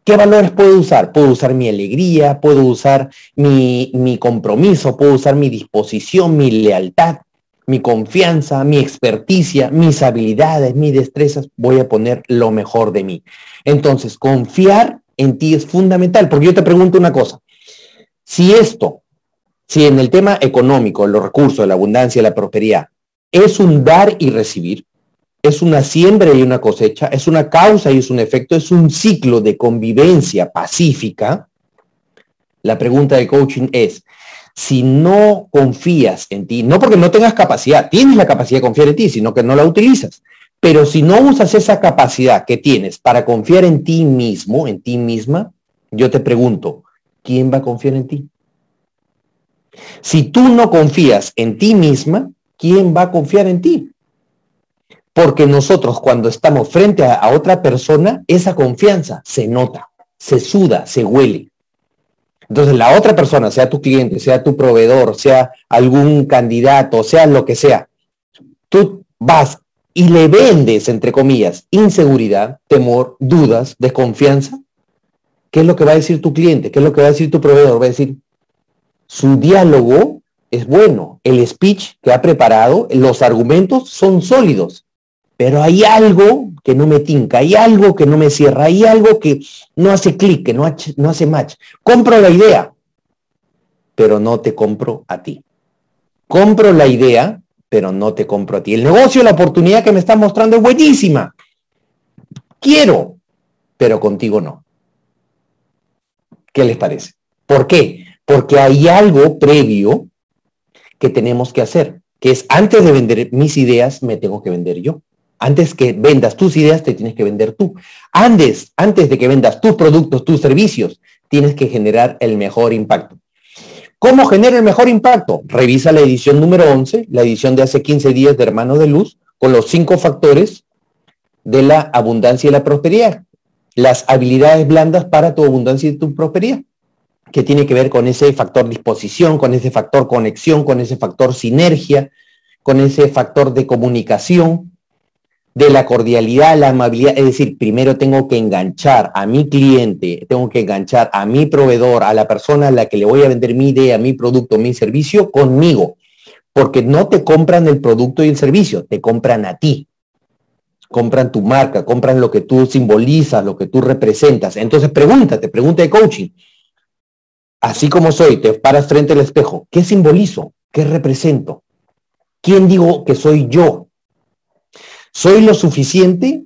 ¿Qué valores puedo usar? Puedo usar mi alegría, puedo usar mi, mi, compromiso, puedo usar mi disposición, mi lealtad, mi confianza, mi experticia, mis habilidades, mis destrezas. Voy a poner lo mejor de mí. Entonces, confiar en ti es fundamental, porque yo te pregunto una cosa. Si esto, si en el tema económico, los recursos, la abundancia, la prosperidad, es un dar y recibir, es una siembra y una cosecha, es una causa y es un efecto, es un ciclo de convivencia pacífica. La pregunta de coaching es, si no confías en ti, no porque no tengas capacidad, tienes la capacidad de confiar en ti, sino que no la utilizas, pero si no usas esa capacidad que tienes para confiar en ti mismo, en ti misma, yo te pregunto, ¿quién va a confiar en ti? Si tú no confías en ti misma, ¿quién va a confiar en ti? Porque nosotros cuando estamos frente a, otra persona, esa confianza se nota, se suda, se huele. Entonces la otra persona, sea tu cliente, sea tu proveedor, sea algún candidato, sea lo que sea, tú vas y le vendes, entre comillas, inseguridad, temor, dudas, desconfianza, ¿qué es lo que va a decir tu cliente? ¿Qué es lo que va a decir tu proveedor? Va a decir, su diálogo es bueno, el speech que ha preparado, los argumentos son sólidos pero hay algo que no me tinca, hay algo que no me cierra, hay algo que no hace clic, que no, no hace match. Compro la idea, pero no te compro a ti. Compro la idea, pero no te compro a ti. El negocio, la oportunidad que me estás mostrando es buenísima. Quiero, pero contigo no. ¿Qué les parece? ¿Por qué? Porque hay algo previo que tenemos que hacer, que es antes de vender mis ideas, me tengo que vender yo. Antes que vendas tus ideas, te tienes que vender tú. Antes, antes de que vendas tus productos, tus servicios, tienes que generar el mejor impacto. ¿Cómo genera el mejor impacto? Revisa la edición número 11, la edición de hace 15 días de Hermanos de Luz, con los cinco factores de la abundancia y la prosperidad. Las habilidades blandas para tu abundancia y tu prosperidad, que tiene que ver con ese factor disposición, con ese factor conexión, con ese factor sinergia, con ese factor de comunicación, de la cordialidad, la amabilidad, es decir, primero tengo que enganchar a mi cliente, tengo que enganchar a mi proveedor, a la persona a la que le voy a vender mi idea, mi producto, mi servicio conmigo, porque no te compran el producto y el servicio, te compran a ti. Compran tu marca, compran lo que tú simbolizas, lo que tú representas. Entonces pregúntate, pregunta de coaching. Así como soy, te paras frente al espejo, ¿qué simbolizo? ¿Qué represento? ¿Quién digo que soy yo? ¿Soy lo suficiente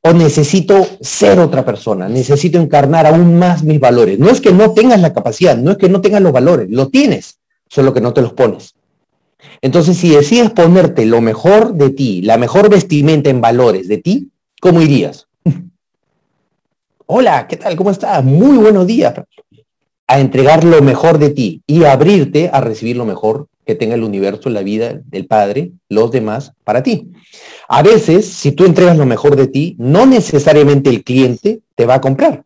o necesito ser otra persona? Necesito encarnar aún más mis valores. No es que no tengas la capacidad, no es que no tengas los valores, lo tienes, solo que no te los pones. Entonces, si decides ponerte lo mejor de ti, la mejor vestimenta en valores de ti, ¿cómo irías? [LAUGHS] Hola, ¿qué tal? ¿Cómo estás? Muy buenos días. A entregar lo mejor de ti y abrirte a recibir lo mejor que tenga el universo, la vida del Padre, los demás, para ti. A veces, si tú entregas lo mejor de ti, no necesariamente el cliente te va a comprar,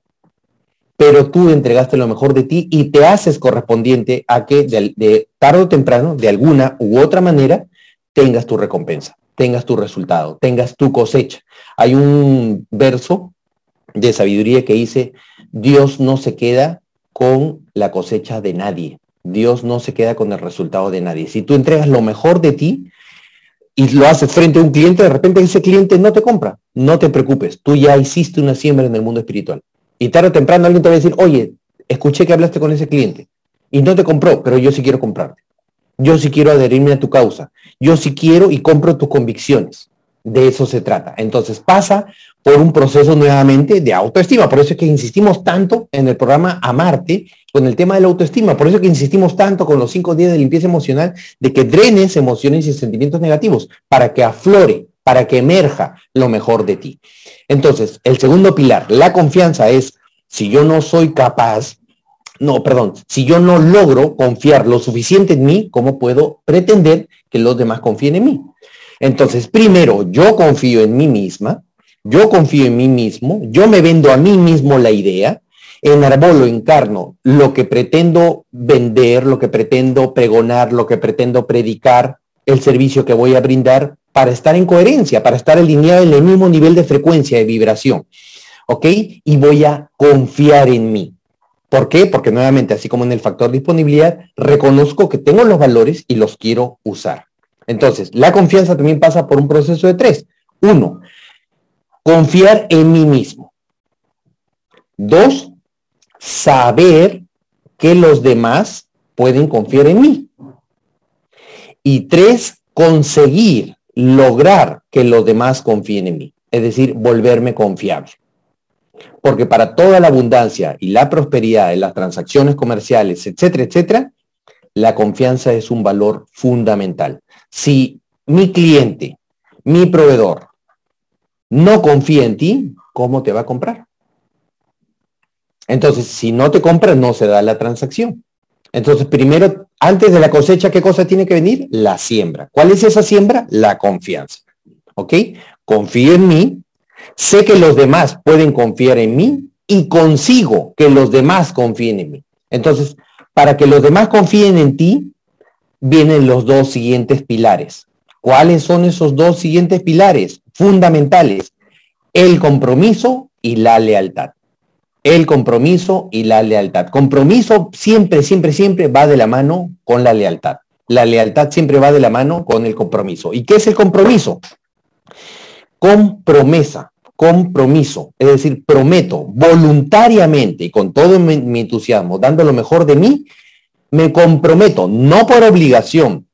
pero tú entregaste lo mejor de ti y te haces correspondiente a que de, tarde o temprano, de alguna u otra manera, tengas tu recompensa, tengas tu resultado, tengas tu cosecha. Hay un verso de sabiduría que dice, Dios no se queda con la cosecha de nadie. Dios no se queda con el resultado de nadie. Si tú entregas lo mejor de ti y lo haces frente a un cliente, de repente ese cliente no te compra. No te preocupes, tú ya hiciste una siembra en el mundo espiritual. Y tarde o temprano alguien te va a decir, oye, escuché que hablaste con ese cliente y no te compró, pero yo sí quiero comprarte. Yo sí quiero adherirme a tu causa. Yo sí quiero y compro tus convicciones. De eso se trata. Entonces pasa por un proceso nuevamente de autoestima. Por eso es que insistimos tanto en el programa Amarte con el tema de la autoestima. Por eso es que insistimos tanto con los cinco días de limpieza emocional de que drenes emociones y sentimientos negativos para que aflore, para que emerja lo mejor de ti. Entonces, el segundo pilar, la confianza es, si yo no soy capaz, no, perdón, si yo no logro confiar lo suficiente en mí, ¿cómo puedo pretender que los demás confíen en mí? Entonces, primero, yo confío en mí misma, yo confío en mí mismo, yo me vendo a mí mismo la idea, enarbolo, encarno lo que pretendo vender, lo que pretendo pregonar, lo que pretendo predicar, el servicio que voy a brindar para estar en coherencia, para estar alineado en el mismo nivel de frecuencia, de vibración. ¿Ok? Y voy a confiar en mí. ¿Por qué? Porque nuevamente, así como en el factor disponibilidad, reconozco que tengo los valores y los quiero usar. Entonces, la confianza también pasa por un proceso de tres. Uno, confiar en mí mismo. Dos, saber que los demás pueden confiar en mí. Y tres, conseguir, lograr que los demás confíen en mí. Es decir, volverme confiable. Porque para toda la abundancia y la prosperidad en las transacciones comerciales, etcétera, etcétera, la confianza es un valor fundamental. Si mi cliente, mi proveedor, no confía en ti, ¿cómo te va a comprar? Entonces, si no te compra, no se da la transacción. Entonces, primero, antes de la cosecha, ¿qué cosa tiene que venir? La siembra. ¿Cuál es esa siembra? La confianza. ¿Ok? Confío en mí, sé que los demás pueden confiar en mí y consigo que los demás confíen en mí. Entonces, para que los demás confíen en ti, vienen los dos siguientes pilares. ¿Cuáles son esos dos siguientes pilares fundamentales? El compromiso y la lealtad. El compromiso y la lealtad. Compromiso siempre, siempre, siempre va de la mano con la lealtad. La lealtad siempre va de la mano con el compromiso. ¿Y qué es el compromiso? Con promesa, compromiso, es decir, prometo voluntariamente y con todo mi, entusiasmo, dando lo mejor de mí, me comprometo, no por obligación,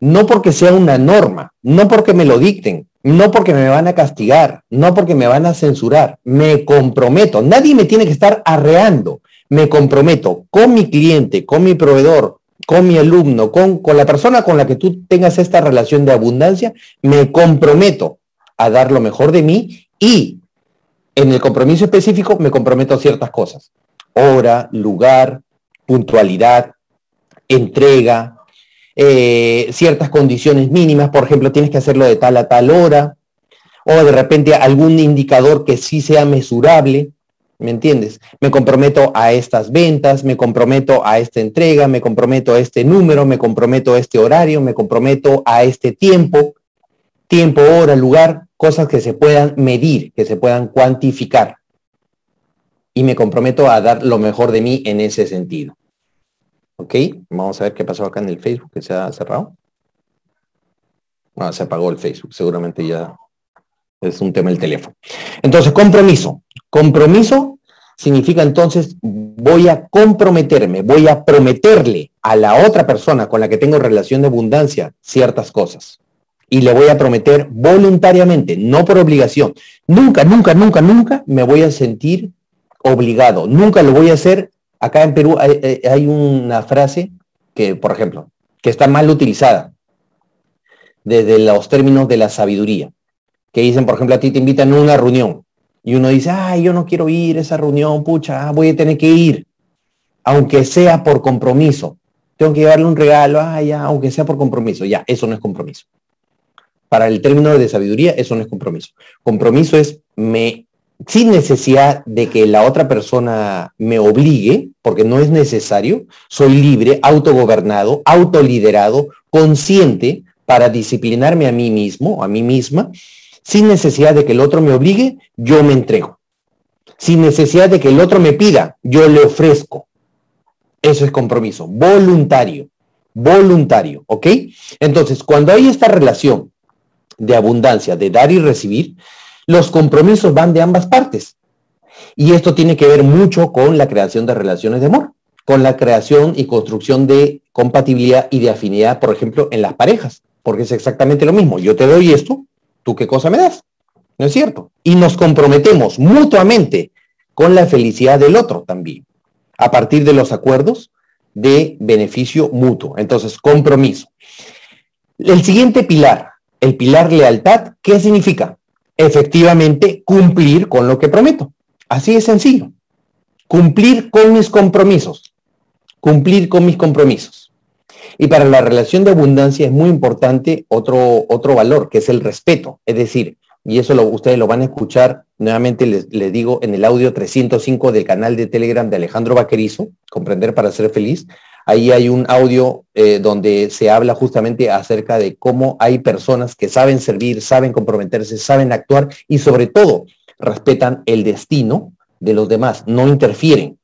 no porque sea una norma, no porque me lo dicten, no porque me van a castigar, no porque me van a censurar, me comprometo, nadie me tiene que estar arreando, me comprometo con mi cliente, con mi proveedor, con mi alumno, con, con la persona con la que tú tengas esta relación de abundancia, me comprometo a dar lo mejor de mí y en el compromiso específico me comprometo a ciertas cosas. Hora, lugar, puntualidad, entrega, eh, ciertas condiciones mínimas, por ejemplo, tienes que hacerlo de tal a tal hora, o de repente algún indicador que sí sea mesurable, ¿me entiendes? Me comprometo a estas ventas, me comprometo a esta entrega, me comprometo a este número, me comprometo a este horario, me comprometo a este tiempo, tiempo, hora, lugar, cosas que se puedan medir, que se puedan cuantificar. Y me comprometo a dar lo mejor de mí en ese sentido. ¿Ok? Vamos a ver qué pasó acá en el Facebook, que se ha cerrado. Ah, se apagó el Facebook, seguramente ya es un tema el teléfono. Entonces, compromiso. Compromiso significa entonces voy a comprometerme, voy a prometerle a la otra persona con la que tengo relación de abundancia ciertas cosas. Y le voy a prometer voluntariamente, no por obligación. Nunca, nunca, nunca, nunca me voy a sentir obligado. Nunca lo voy a hacer. Acá en Perú hay, hay una frase que, por ejemplo, que está mal utilizada desde los términos de la sabiduría. Que dicen, por ejemplo, a ti te invitan a una reunión y uno dice, ay, yo no quiero ir a esa reunión, pucha, voy a tener que ir, aunque sea por compromiso. Tengo que llevarle un regalo, ay, ya, aunque sea por compromiso. Ya, eso no es compromiso. Para el término de sabiduría, eso no es compromiso. Compromiso es me, sin necesidad de que la otra persona me obligue, porque no es necesario, soy libre, autogobernado, autoliderado, consciente para disciplinarme a mí mismo, a mí misma, sin necesidad de que el otro me obligue, yo me entrego. Sin necesidad de que el otro me pida, yo le ofrezco. Eso es compromiso, voluntario, voluntario, ¿ok? Entonces, cuando hay esta relación de abundancia, de dar y recibir, los compromisos van de ambas partes. Y esto tiene que ver mucho con la creación de relaciones de amor, con la creación y construcción de compatibilidad y de afinidad, por ejemplo, en las parejas, porque es exactamente lo mismo. Yo te doy esto, ¿tú qué cosa me das? ¿No es cierto? Y nos comprometemos mutuamente con la felicidad del otro también, a partir de los acuerdos de beneficio mutuo. Entonces, compromiso. El siguiente pilar, el pilar lealtad, ¿qué significa? Efectivamente, cumplir con lo que prometo. Así es sencillo. Cumplir con mis compromisos. Cumplir con mis compromisos. Y para la relación de abundancia es muy importante otro, otro valor, que es el respeto. Es decir, y eso lo, ustedes lo van a escuchar, nuevamente les, digo, en el audio 305 del canal de Telegram de Alejandro Vaquerizo, Comprender para ser feliz. Ahí hay un audio eh, donde se habla justamente acerca de cómo hay personas que saben servir, saben comprometerse, saben actuar y sobre todo respetan el destino de los demás, no interfieren.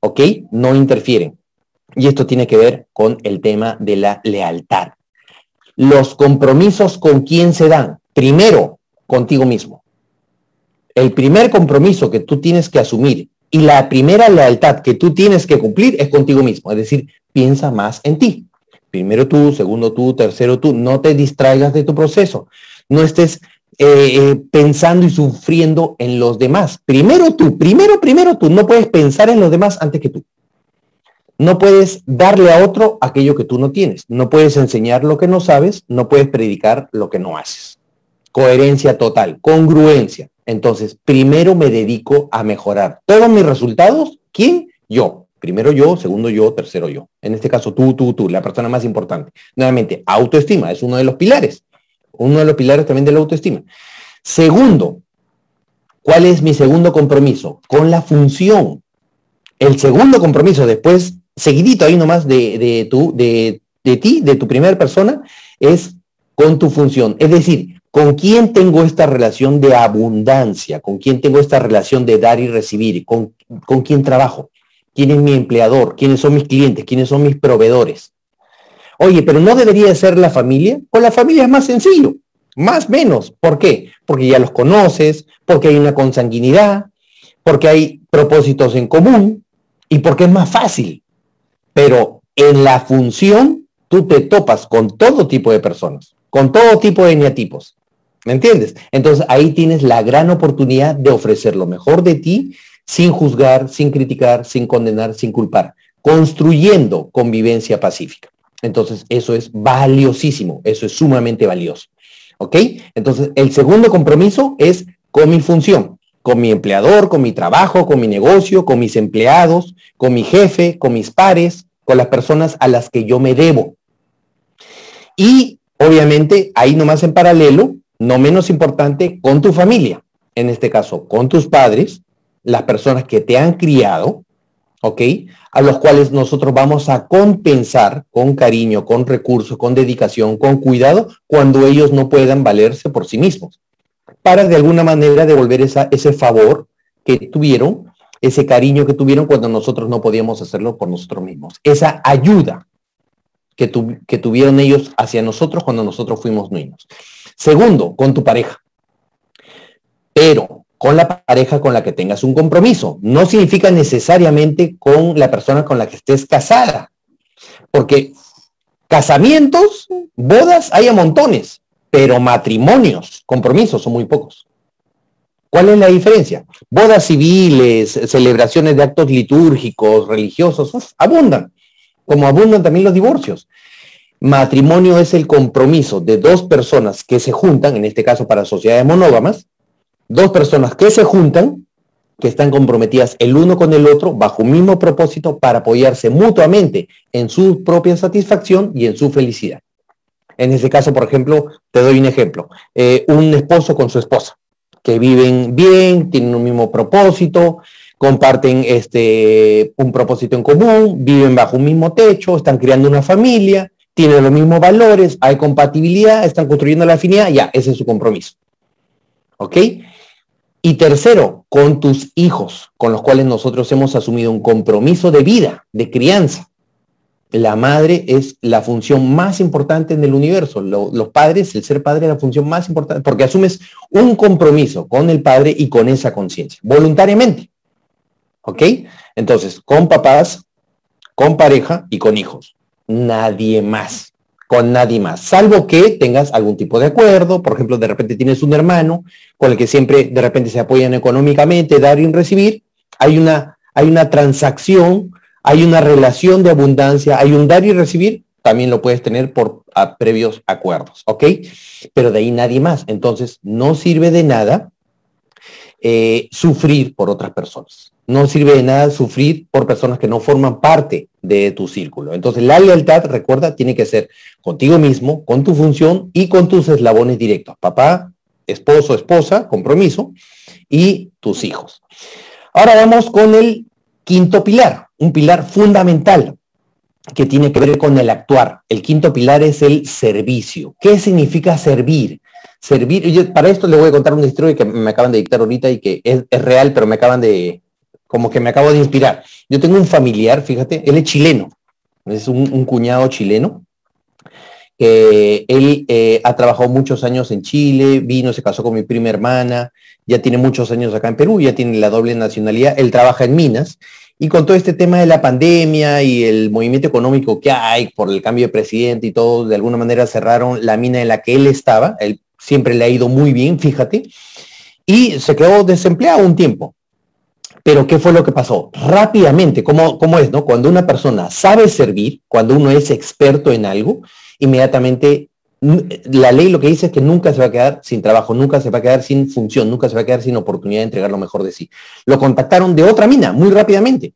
¿Ok? No interfieren. Y esto tiene que ver con el tema de la lealtad. Los compromisos con quién se dan. Primero, contigo mismo. El primer compromiso que tú tienes que asumir y la primera lealtad que tú tienes que cumplir es contigo mismo. Es decir, piensa más en ti. Primero tú, segundo tú, tercero tú. No te distraigas de tu proceso. No estés eh, eh, pensando y sufriendo en los demás. Primero tú, primero, primero tú. No puedes pensar en los demás antes que tú. No puedes darle a otro aquello que tú no tienes. No puedes enseñar lo que no sabes, no puedes predicar lo que no haces. Coherencia total, congruencia. Entonces, primero me dedico a mejorar todos mis resultados. ¿Quién? Yo. Primero yo, segundo yo, tercero yo. En este caso, tú, tú, tú, la persona más importante. Nuevamente, autoestima es uno de los pilares. Uno de los pilares también de la autoestima. Segundo, ¿cuál es mi segundo compromiso? Con la función. El segundo compromiso después seguidito ahí nomás de, de, de ti, de tu primera persona, es con tu función. Es decir, ¿con quién tengo esta relación de abundancia? ¿Con quién tengo esta relación de dar y recibir? ¿Con, con quién trabajo? ¿Quién es mi empleador? ¿Quiénes son mis clientes? ¿Quiénes son mis proveedores? Oye, pero no debería ser la familia. Con la familia es más sencillo, más menos. ¿Por qué? Porque ya los conoces, porque hay una consanguinidad, porque hay propósitos en común y porque es más fácil. Pero en la función tú te topas con todo tipo de personas, con todo tipo de eneatipos. ¿Me entiendes? Entonces ahí tienes la gran oportunidad de ofrecer lo mejor de ti sin juzgar, sin criticar, sin condenar, sin culpar, construyendo convivencia pacífica. Entonces eso es valiosísimo, eso es sumamente valioso. ¿Ok? Entonces el segundo compromiso es con mi función con mi empleador, con mi trabajo, con mi negocio, con mis empleados, con mi jefe, con mis pares, con las personas a las que yo me debo. Y obviamente ahí nomás en paralelo, no menos importante, con tu familia, en este caso con tus padres, las personas que te han criado, ¿ok? A los cuales nosotros vamos a compensar con cariño, con recursos, con dedicación, con cuidado, cuando ellos no puedan valerse por sí mismos para de alguna manera devolver esa, ese favor que tuvieron, ese cariño que tuvieron cuando nosotros no podíamos hacerlo por nosotros mismos. Esa ayuda que, que tuvieron ellos hacia nosotros cuando nosotros fuimos niños. Segundo, con tu pareja. Pero con la pareja con la que tengas un compromiso. No significa necesariamente con la persona con la que estés casada, porque casamientos, bodas hay a montones, pero matrimonios, compromisos son muy pocos. ¿Cuál es la diferencia? Bodas civiles, celebraciones de actos litúrgicos, religiosos, abundan, como abundan también los divorcios. Matrimonio es el compromiso de dos personas que se juntan, en este caso para sociedades monógamas, dos personas que se juntan, que están comprometidas el uno con el otro bajo un mismo propósito para apoyarse mutuamente en su propia satisfacción y en su felicidad. En este caso, por ejemplo, te doy un ejemplo. Eh, un esposo con su esposa, que viven bien, tienen un mismo propósito, comparten este, un propósito en común, viven bajo un mismo techo, están creando una familia, tienen los mismos valores, hay compatibilidad, están construyendo la afinidad, ya, ese es su compromiso. ¿Ok? Y tercero, con tus hijos, con los cuales nosotros hemos asumido un compromiso de vida, de crianza. La madre es la función más importante en el universo. los padres, el ser padre es la función más importante, porque asumes un compromiso con el padre y con esa conciencia, voluntariamente. ¿Ok? Entonces, con papás, con pareja y con hijos. Nadie más con nadie más, salvo que tengas algún tipo de acuerdo, por ejemplo, de repente tienes un hermano con el que siempre de repente se apoyan económicamente, dar y recibir, hay una, hay una transacción, hay una relación de abundancia, hay un dar y recibir, también lo puedes tener por previos acuerdos, ¿ok? Pero de ahí nadie más. Entonces, no sirve de nada eh, sufrir por otras personas no sirve de nada sufrir por personas que no forman parte de tu círculo. Entonces, la lealtad, recuerda, tiene que ser contigo mismo, con tu función y con tus eslabones directos. Papá, esposo, esposa, compromiso y tus hijos. Ahora vamos con el quinto pilar, un pilar fundamental que tiene que ver con el actuar. El quinto pilar es el servicio. ¿Qué significa servir? Servir, para esto le voy a contar una historia que me acaban de dictar ahorita y que es real, pero me acaban de, como que me acabo de inspirar. Yo tengo un familiar, fíjate, él es chileno, es un, cuñado chileno, que él eh, ha trabajado muchos años en Chile, vino, se casó con mi prima hermana, ya tiene muchos años acá en Perú, ya tiene la doble nacionalidad, él trabaja en minas, y con todo este tema de la pandemia y el movimiento económico que hay por el cambio de presidente y todo, de alguna manera cerraron la mina en la que él estaba, él siempre le ha ido muy bien, fíjate, y se quedó desempleado un tiempo. Pero ¿qué fue lo que pasó? Rápidamente, ¿cómo, ¿cómo, es, no? Cuando una persona sabe servir, cuando uno es experto en algo, inmediatamente la ley lo que dice es que nunca se va a quedar sin trabajo, nunca se va a quedar sin función, nunca se va a quedar sin oportunidad de entregar lo mejor de sí. Lo contactaron de otra mina muy rápidamente.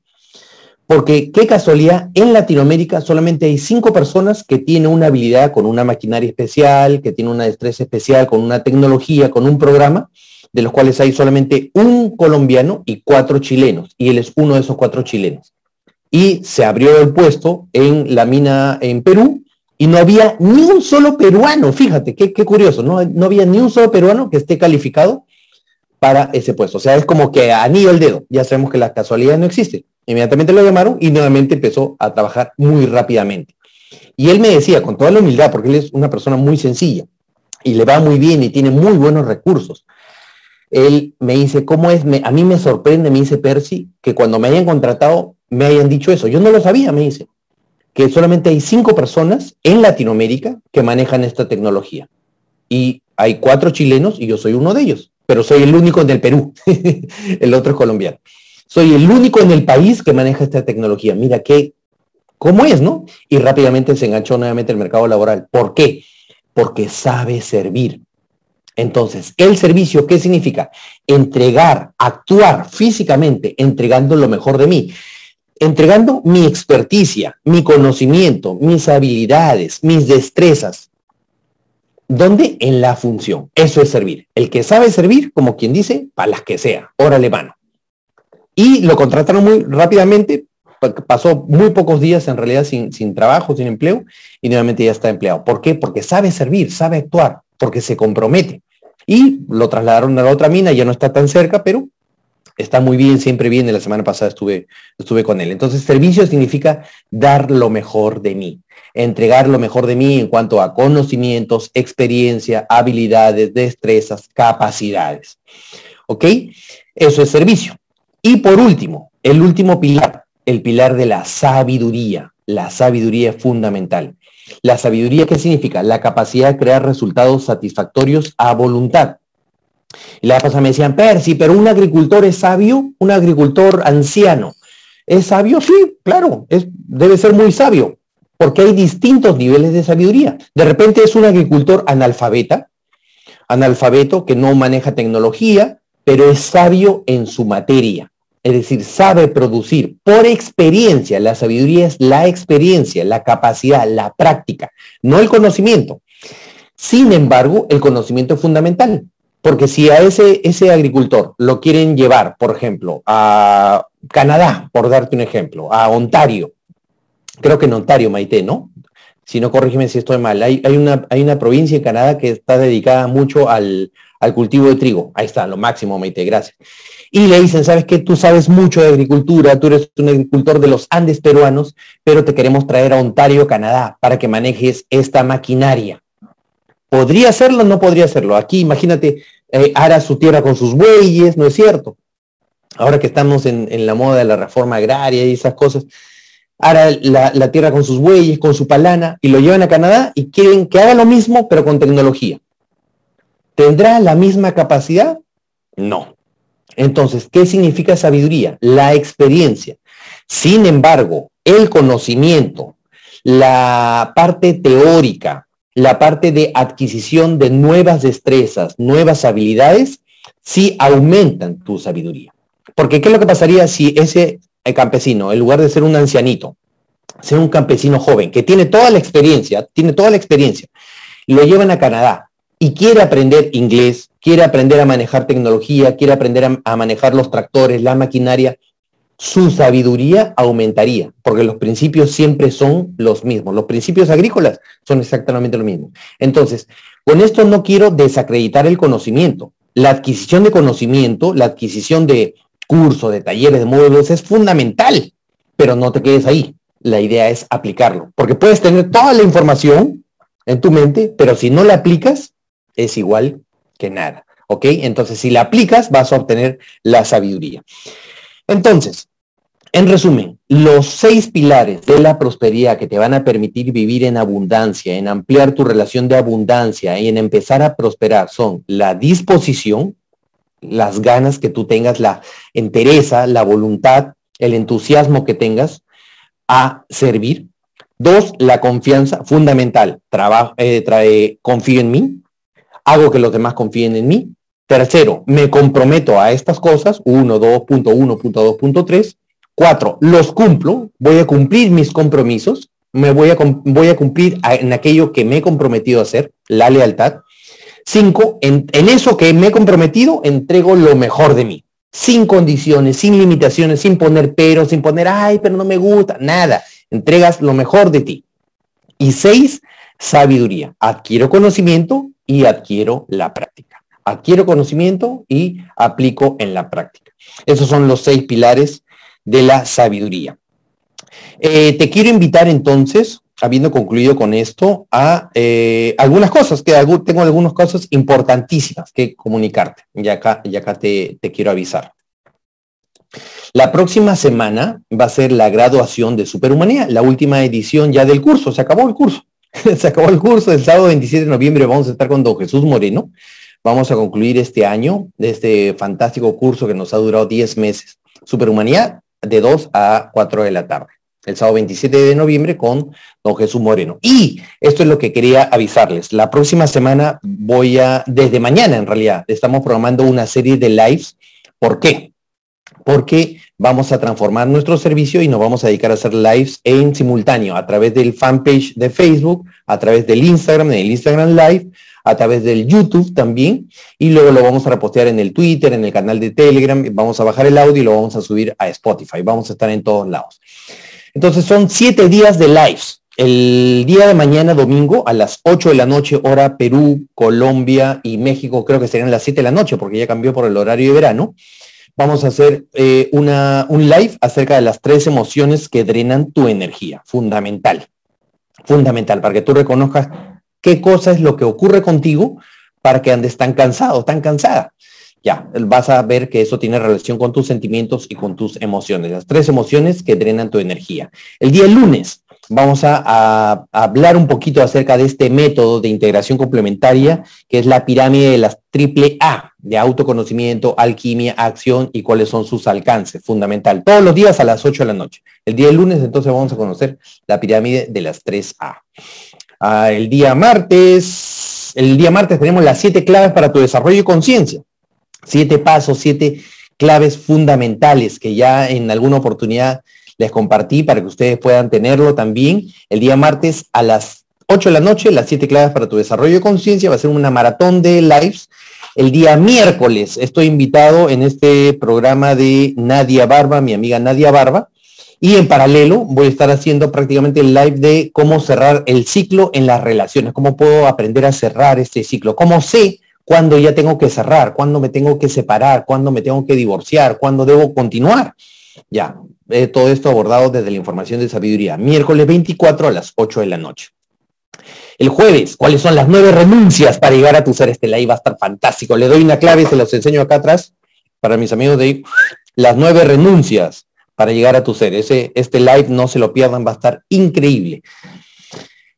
Porque qué casualidad, en Latinoamérica solamente hay cinco personas que tienen una habilidad con una maquinaria especial, que tienen una destreza especial, con una tecnología, con un programa, de los cuales hay solamente un colombiano y cuatro chilenos, y él es uno de esos cuatro chilenos. Y se abrió el puesto en la mina en Perú y no había ni un solo peruano, fíjate, qué, curioso, ¿no? no había ni un solo peruano que esté calificado para ese puesto. O sea, es como que anillo el dedo, ya sabemos que la casualidad no existe. Inmediatamente lo llamaron y nuevamente empezó a trabajar muy rápidamente. Y él me decía, con toda la humildad, porque él es una persona muy sencilla y le va muy bien y tiene muy buenos recursos, él me dice, ¿cómo es? a mí me sorprende, me dice Percy, que cuando me hayan contratado me hayan dicho eso. Yo no lo sabía, me dice, que solamente hay cinco personas en Latinoamérica que manejan esta tecnología. Y hay cuatro chilenos y yo soy uno de ellos, pero soy el único en el Perú, [LAUGHS] el otro es colombiano. Soy el único en el país que maneja esta tecnología. Mira qué, cómo es, ¿no? Y rápidamente se enganchó nuevamente el mercado laboral. ¿Por qué? Porque sabe servir. Entonces, el servicio, ¿qué significa? Entregar, actuar físicamente, entregando lo mejor de mí, entregando mi experticia, mi conocimiento, mis habilidades, mis destrezas. ¿Dónde? En la función. Eso es servir. El que sabe servir, como quien dice, para las que sea, órale mano. Y lo contrataron muy rápidamente, pasó muy pocos días en realidad sin, sin trabajo, sin empleo, y nuevamente ya está empleado. ¿Por qué? Porque sabe servir, sabe actuar, porque se compromete y lo trasladaron a la otra mina, ya no está tan cerca, pero está muy bien, siempre viene. La semana pasada estuve, estuve con él. Entonces, servicio significa dar lo mejor de mí, entregar lo mejor de mí en cuanto a conocimientos, experiencia, habilidades, destrezas, capacidades. ¿Ok? Eso es servicio. Y por último, el último pilar, el pilar de la sabiduría. La sabiduría es fundamental. La sabiduría, ¿qué significa? La capacidad de crear resultados satisfactorios a voluntad. Y la pasada me decían, Percy, pero un agricultor es sabio, un agricultor anciano. ¿Es sabio? Sí, claro, es, debe ser muy sabio, porque hay distintos niveles de sabiduría. De repente es un agricultor analfabeta, analfabeto que no maneja tecnología, pero es sabio en su materia. Es decir, sabe producir por experiencia. La sabiduría es la experiencia, la capacidad, la práctica, no el conocimiento. Sin embargo, el conocimiento es fundamental, porque si a ese, agricultor lo quieren llevar, por ejemplo, a Canadá, por darte un ejemplo, a Ontario, creo que en Ontario, Maite, ¿no? Si no, corrígeme si estoy mal. Hay una provincia en Canadá que está dedicada mucho al, al cultivo de trigo. Ahí está, lo máximo, Maite, gracias. Y le dicen, sabes que tú sabes mucho de agricultura, tú eres un agricultor de los Andes peruanos, pero te queremos traer a Ontario, Canadá, para que manejes esta maquinaria. ¿Podría hacerlo no podría hacerlo? Aquí, imagínate, eh, ara su tierra con sus bueyes, ¿no es cierto? Ahora que estamos en, en la moda de la reforma agraria y esas cosas, hará la, la, tierra con sus bueyes, con su palana, y lo llevan a Canadá y quieren que haga lo mismo, pero con tecnología. ¿Tendrá la misma capacidad? No. Entonces, ¿qué significa sabiduría? La experiencia. Sin embargo, el conocimiento, la parte teórica, la parte de adquisición de nuevas destrezas, nuevas habilidades, sí aumentan tu sabiduría. Porque ¿qué es lo que pasaría si ese campesino, en lugar de ser un ancianito, ser un campesino joven que tiene toda la experiencia, tiene toda la experiencia, lo llevan a Canadá y quiere aprender inglés, quiere aprender a manejar tecnología, quiere aprender a, manejar los tractores, la maquinaria, su sabiduría aumentaría, porque los principios siempre son los mismos. Los principios agrícolas son exactamente lo mismo. Entonces, con esto no quiero desacreditar el conocimiento. La adquisición de conocimiento, la adquisición de curso, de talleres, de módulos es fundamental, pero no te quedes ahí. La idea es aplicarlo, porque puedes tener toda la información en tu mente, pero si no la aplicas, es igual que nada. ¿Ok? Entonces, si la aplicas, vas a obtener la sabiduría. Entonces, en resumen, los seis pilares de la prosperidad que te van a permitir vivir en abundancia, en ampliar tu relación de abundancia y en empezar a prosperar son la disposición, las ganas que tú tengas, la entereza, la voluntad, el entusiasmo que tengas a servir. Dos, la confianza fundamental. Trabajo, eh, trae, confío en mí, hago que los demás confíen en mí. Tercero, me comprometo a estas cosas. Uno, dos, punto uno, punto dos, punto tres. Cuatro, los cumplo, voy a cumplir mis compromisos, me voy a, voy a cumplir en aquello que me he comprometido a hacer, la lealtad. Cinco, en, en eso que me he comprometido, entrego lo mejor de mí, sin condiciones, sin limitaciones, sin poner pero, sin poner, ay, pero no me gusta, nada. Entregas lo mejor de ti. Y seis, sabiduría. Adquiero conocimiento y adquiero la práctica. Adquiero conocimiento y aplico en la práctica. Esos son los seis pilares de la sabiduría. Eh, te quiero invitar entonces habiendo concluido con esto, a eh, algunas cosas, que tengo algunas cosas importantísimas que comunicarte. Y acá, acá te quiero avisar. La próxima semana va a ser la graduación de Superhumanía, la última edición ya del curso. Se acabó el curso. [LAUGHS] Se acabó el curso. El sábado 27 de noviembre vamos a estar con don Jesús Moreno. Vamos a concluir este año de este fantástico curso que nos ha durado 10 meses. Superhumanía de 2 a 4 de la tarde el sábado 27 de noviembre con don Jesús Moreno. Y esto es lo que quería avisarles. La próxima semana voy a, desde mañana en realidad, estamos programando una serie de lives. ¿Por qué? Porque vamos a transformar nuestro servicio y nos vamos a dedicar a hacer lives en simultáneo a través del fanpage de Facebook, a través del Instagram, en el Instagram Live, a través del YouTube también, y luego lo vamos a repostear en el Twitter, en el canal de Telegram, vamos a bajar el audio y lo vamos a subir a Spotify, vamos a estar en todos lados. Entonces son siete días de lives. El día de mañana, domingo, a las 8 de la noche, hora Perú, Colombia y México, creo que serían las 7 de la noche, porque ya cambió por el horario de verano. Vamos a hacer eh, una, un live acerca de las tres emociones que drenan tu energía. Fundamental. Fundamental, para que tú reconozcas qué cosa es lo que ocurre contigo para que andes tan cansado, tan cansada. ya, vas a ver que eso tiene relación con tus sentimientos y con tus emociones, las tres emociones que drenan tu energía. El día lunes vamos a, hablar un poquito acerca de este método de integración complementaria, que es la pirámide de las triple A, de autoconocimiento, alquimia, acción y cuáles son sus alcances, fundamental. Todos los días a las 8 de la noche. El día lunes entonces vamos a conocer la pirámide de las 3A. Ah, el día martes, el día martes tenemos las siete claves para tu desarrollo y conciencia siete pasos, siete claves fundamentales que ya en alguna oportunidad les compartí para que ustedes puedan tenerlo también. El día martes a las 8 de la noche, las siete claves para tu desarrollo de conciencia, va a ser una maratón de lives. El día miércoles estoy invitado en este programa de Nadia Barba, mi amiga Nadia Barba, y en paralelo voy a estar haciendo prácticamente el live de cómo cerrar el ciclo en las relaciones, cómo puedo aprender a cerrar este ciclo, cómo sé cuándo ya tengo que cerrar, cuándo me tengo que separar, cuándo me tengo que divorciar, cuándo debo continuar. Ya, eh, todo esto abordado desde la información de sabiduría. Miércoles 24 a las 8 de la noche. El jueves, ¿cuáles son las nueve renuncias para llegar a tu ser? Este live va a estar fantástico. Le doy una clave, se los enseño acá atrás para mis amigos de las nueve renuncias para llegar a tu ser. Ese, este live no se lo pierdan, va a estar increíble.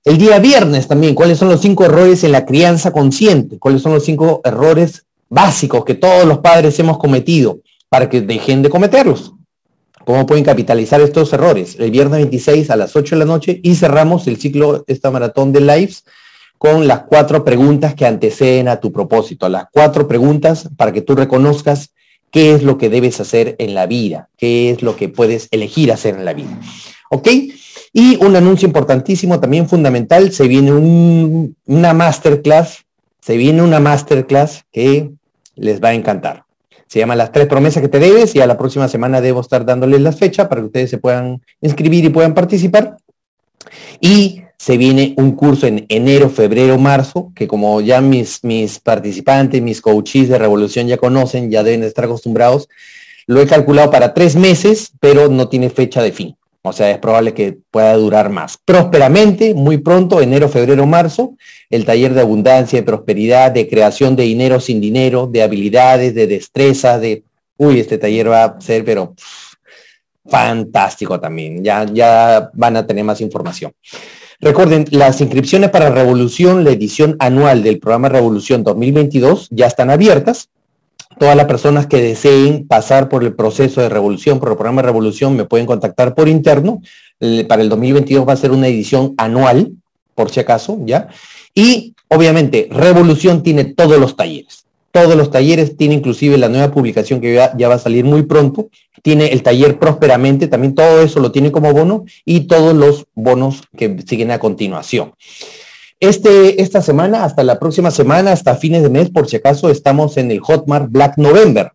El día viernes también, ¿cuáles son los cinco errores en la crianza consciente? ¿Cuáles son los cinco errores básicos que todos los padres hemos cometido para que dejen de cometerlos? ¿Cómo pueden capitalizar estos errores? El viernes 26 a las 8 de la noche y cerramos el ciclo, esta maratón de lives, con las cuatro preguntas que anteceden a tu propósito, las cuatro preguntas para que tú reconozcas qué es lo que debes hacer en la vida, qué es lo que puedes elegir hacer en la vida. ¿Ok? Y un anuncio importantísimo, también fundamental, se viene una masterclass, se viene una masterclass que les va a encantar. Se llama Las tres promesas que te debes y a la próxima semana debo estar dándoles la fecha para que ustedes se puedan inscribir y puedan participar. Y se viene un curso en enero, febrero, marzo, que como ya mis, mis participantes, mis coaches de Revolución ya conocen, ya deben estar acostumbrados, lo he calculado para tres meses, pero no tiene fecha de fin. O sea, es probable que pueda durar más. Prósperamente, muy pronto, enero, febrero, marzo, el taller de abundancia, de prosperidad, de creación de dinero sin dinero, de habilidades, de destreza, de... Uy, este taller va a ser, pero fantástico también. Ya, ya van a tener más información. Recuerden, las inscripciones para Revolución, la edición anual del programa Revolución 2022, ya están abiertas todas las personas que deseen pasar por el proceso de revolución, por el programa de revolución, me pueden contactar por interno. Para el 2022 va a ser una edición anual, por si acaso, ¿ya? Y obviamente, Revolución tiene todos los talleres. Todos los talleres, tiene inclusive la nueva publicación que ya va a salir muy pronto, tiene el taller Prósperamente, también todo eso lo tiene como bono y todos los bonos que siguen a continuación. Este, esta semana, hasta la próxima semana, hasta fines de mes, por si acaso, estamos en el Hotmart Black November.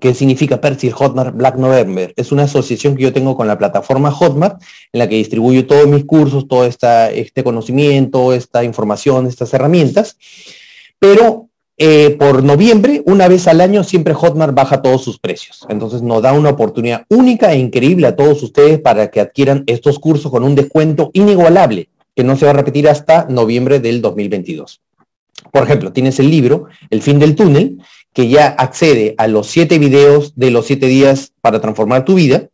¿Qué significa Percy Hotmart Black November? Es una asociación que yo tengo con la plataforma Hotmart, en la que distribuyo todos mis cursos, todo este conocimiento, esta información, estas herramientas. Pero eh, por noviembre, una vez al año, siempre Hotmart baja todos sus precios. Entonces nos da una oportunidad única e increíble a todos ustedes para que adquieran estos cursos con un descuento inigualable que no se va a repetir hasta noviembre del 2022. Por ejemplo, tienes el libro El fin del túnel, que ya accede a los siete videos de los siete días para transformar tu vida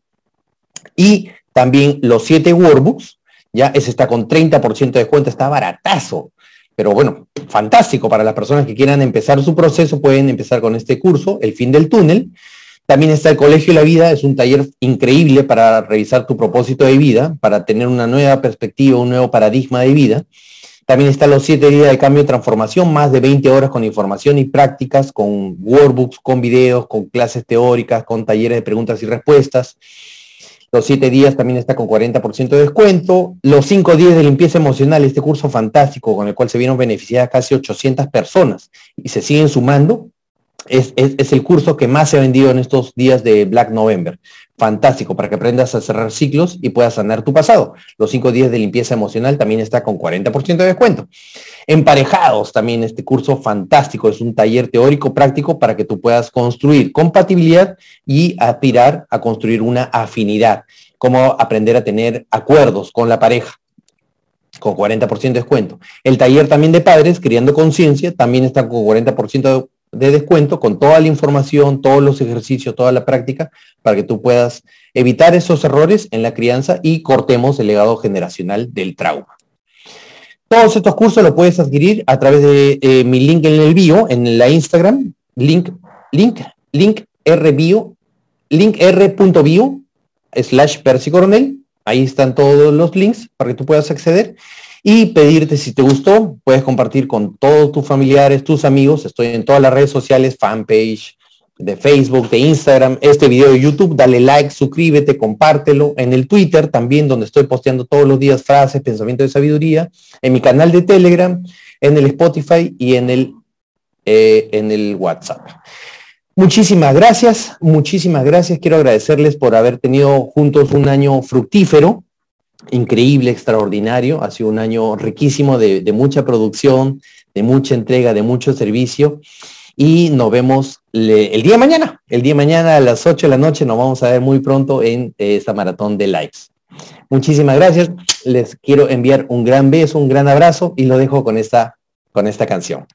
y también los siete workbooks, ya ese está con 30% de descuento, está baratazo. Pero bueno, fantástico para las personas que quieran empezar su proceso, pueden empezar con este curso, El fin del túnel, también está el Colegio de la Vida, es un taller increíble para revisar tu propósito de vida, para tener una nueva perspectiva, un nuevo paradigma de vida. También están los siete días de cambio y transformación, más de 20 horas con información y prácticas, con workbooks, con videos, con clases teóricas, con talleres de preguntas y respuestas. Los siete días también está con 40% de descuento. Los cinco días de limpieza emocional, este curso fantástico con el cual se vieron beneficiadas casi 800 personas y se siguen sumando es, el curso que más se ha vendido en estos días de Black November. Fantástico para que aprendas a cerrar ciclos y puedas sanar tu pasado. Los cinco días de limpieza emocional también está con 40% de descuento. Emparejados también este curso fantástico. Es un taller teórico práctico para que tú puedas construir compatibilidad y aspirar a construir una afinidad. Cómo aprender a tener acuerdos con la pareja con 40% de descuento. El taller también de padres, Criando Conciencia, también está con 40% de de descuento con toda la información, todos los ejercicios, toda la práctica, para que tú puedas evitar esos errores en la crianza y cortemos el legado generacional del trauma. Todos estos cursos los puedes adquirir a través de eh, mi link en el bio, en la Instagram, link, link, link rbio, link r.bio, slash Percy Coronel. Ahí están todos los links para que tú puedas acceder y pedirte si te gustó, puedes compartir con todos tus familiares, tus amigos. Estoy en todas las redes sociales, fanpage, de Facebook, de Instagram, este video de YouTube, dale like, suscríbete, compártelo. En el Twitter también, donde estoy posteando todos los días frases, pensamientos de sabiduría. En mi canal de Telegram, en el Spotify y en el, eh, en el WhatsApp. Muchísimas gracias, muchísimas gracias. Quiero agradecerles por haber tenido juntos un año fructífero increíble, extraordinario. Ha sido un año riquísimo de, mucha producción, de mucha entrega, de mucho servicio. Y nos vemos el día de mañana. El día de mañana a las 8 de la noche nos vamos a ver muy pronto en esta maratón de lives. Muchísimas gracias. Les quiero enviar un gran beso, un gran abrazo y lo dejo con esta, con esta canción.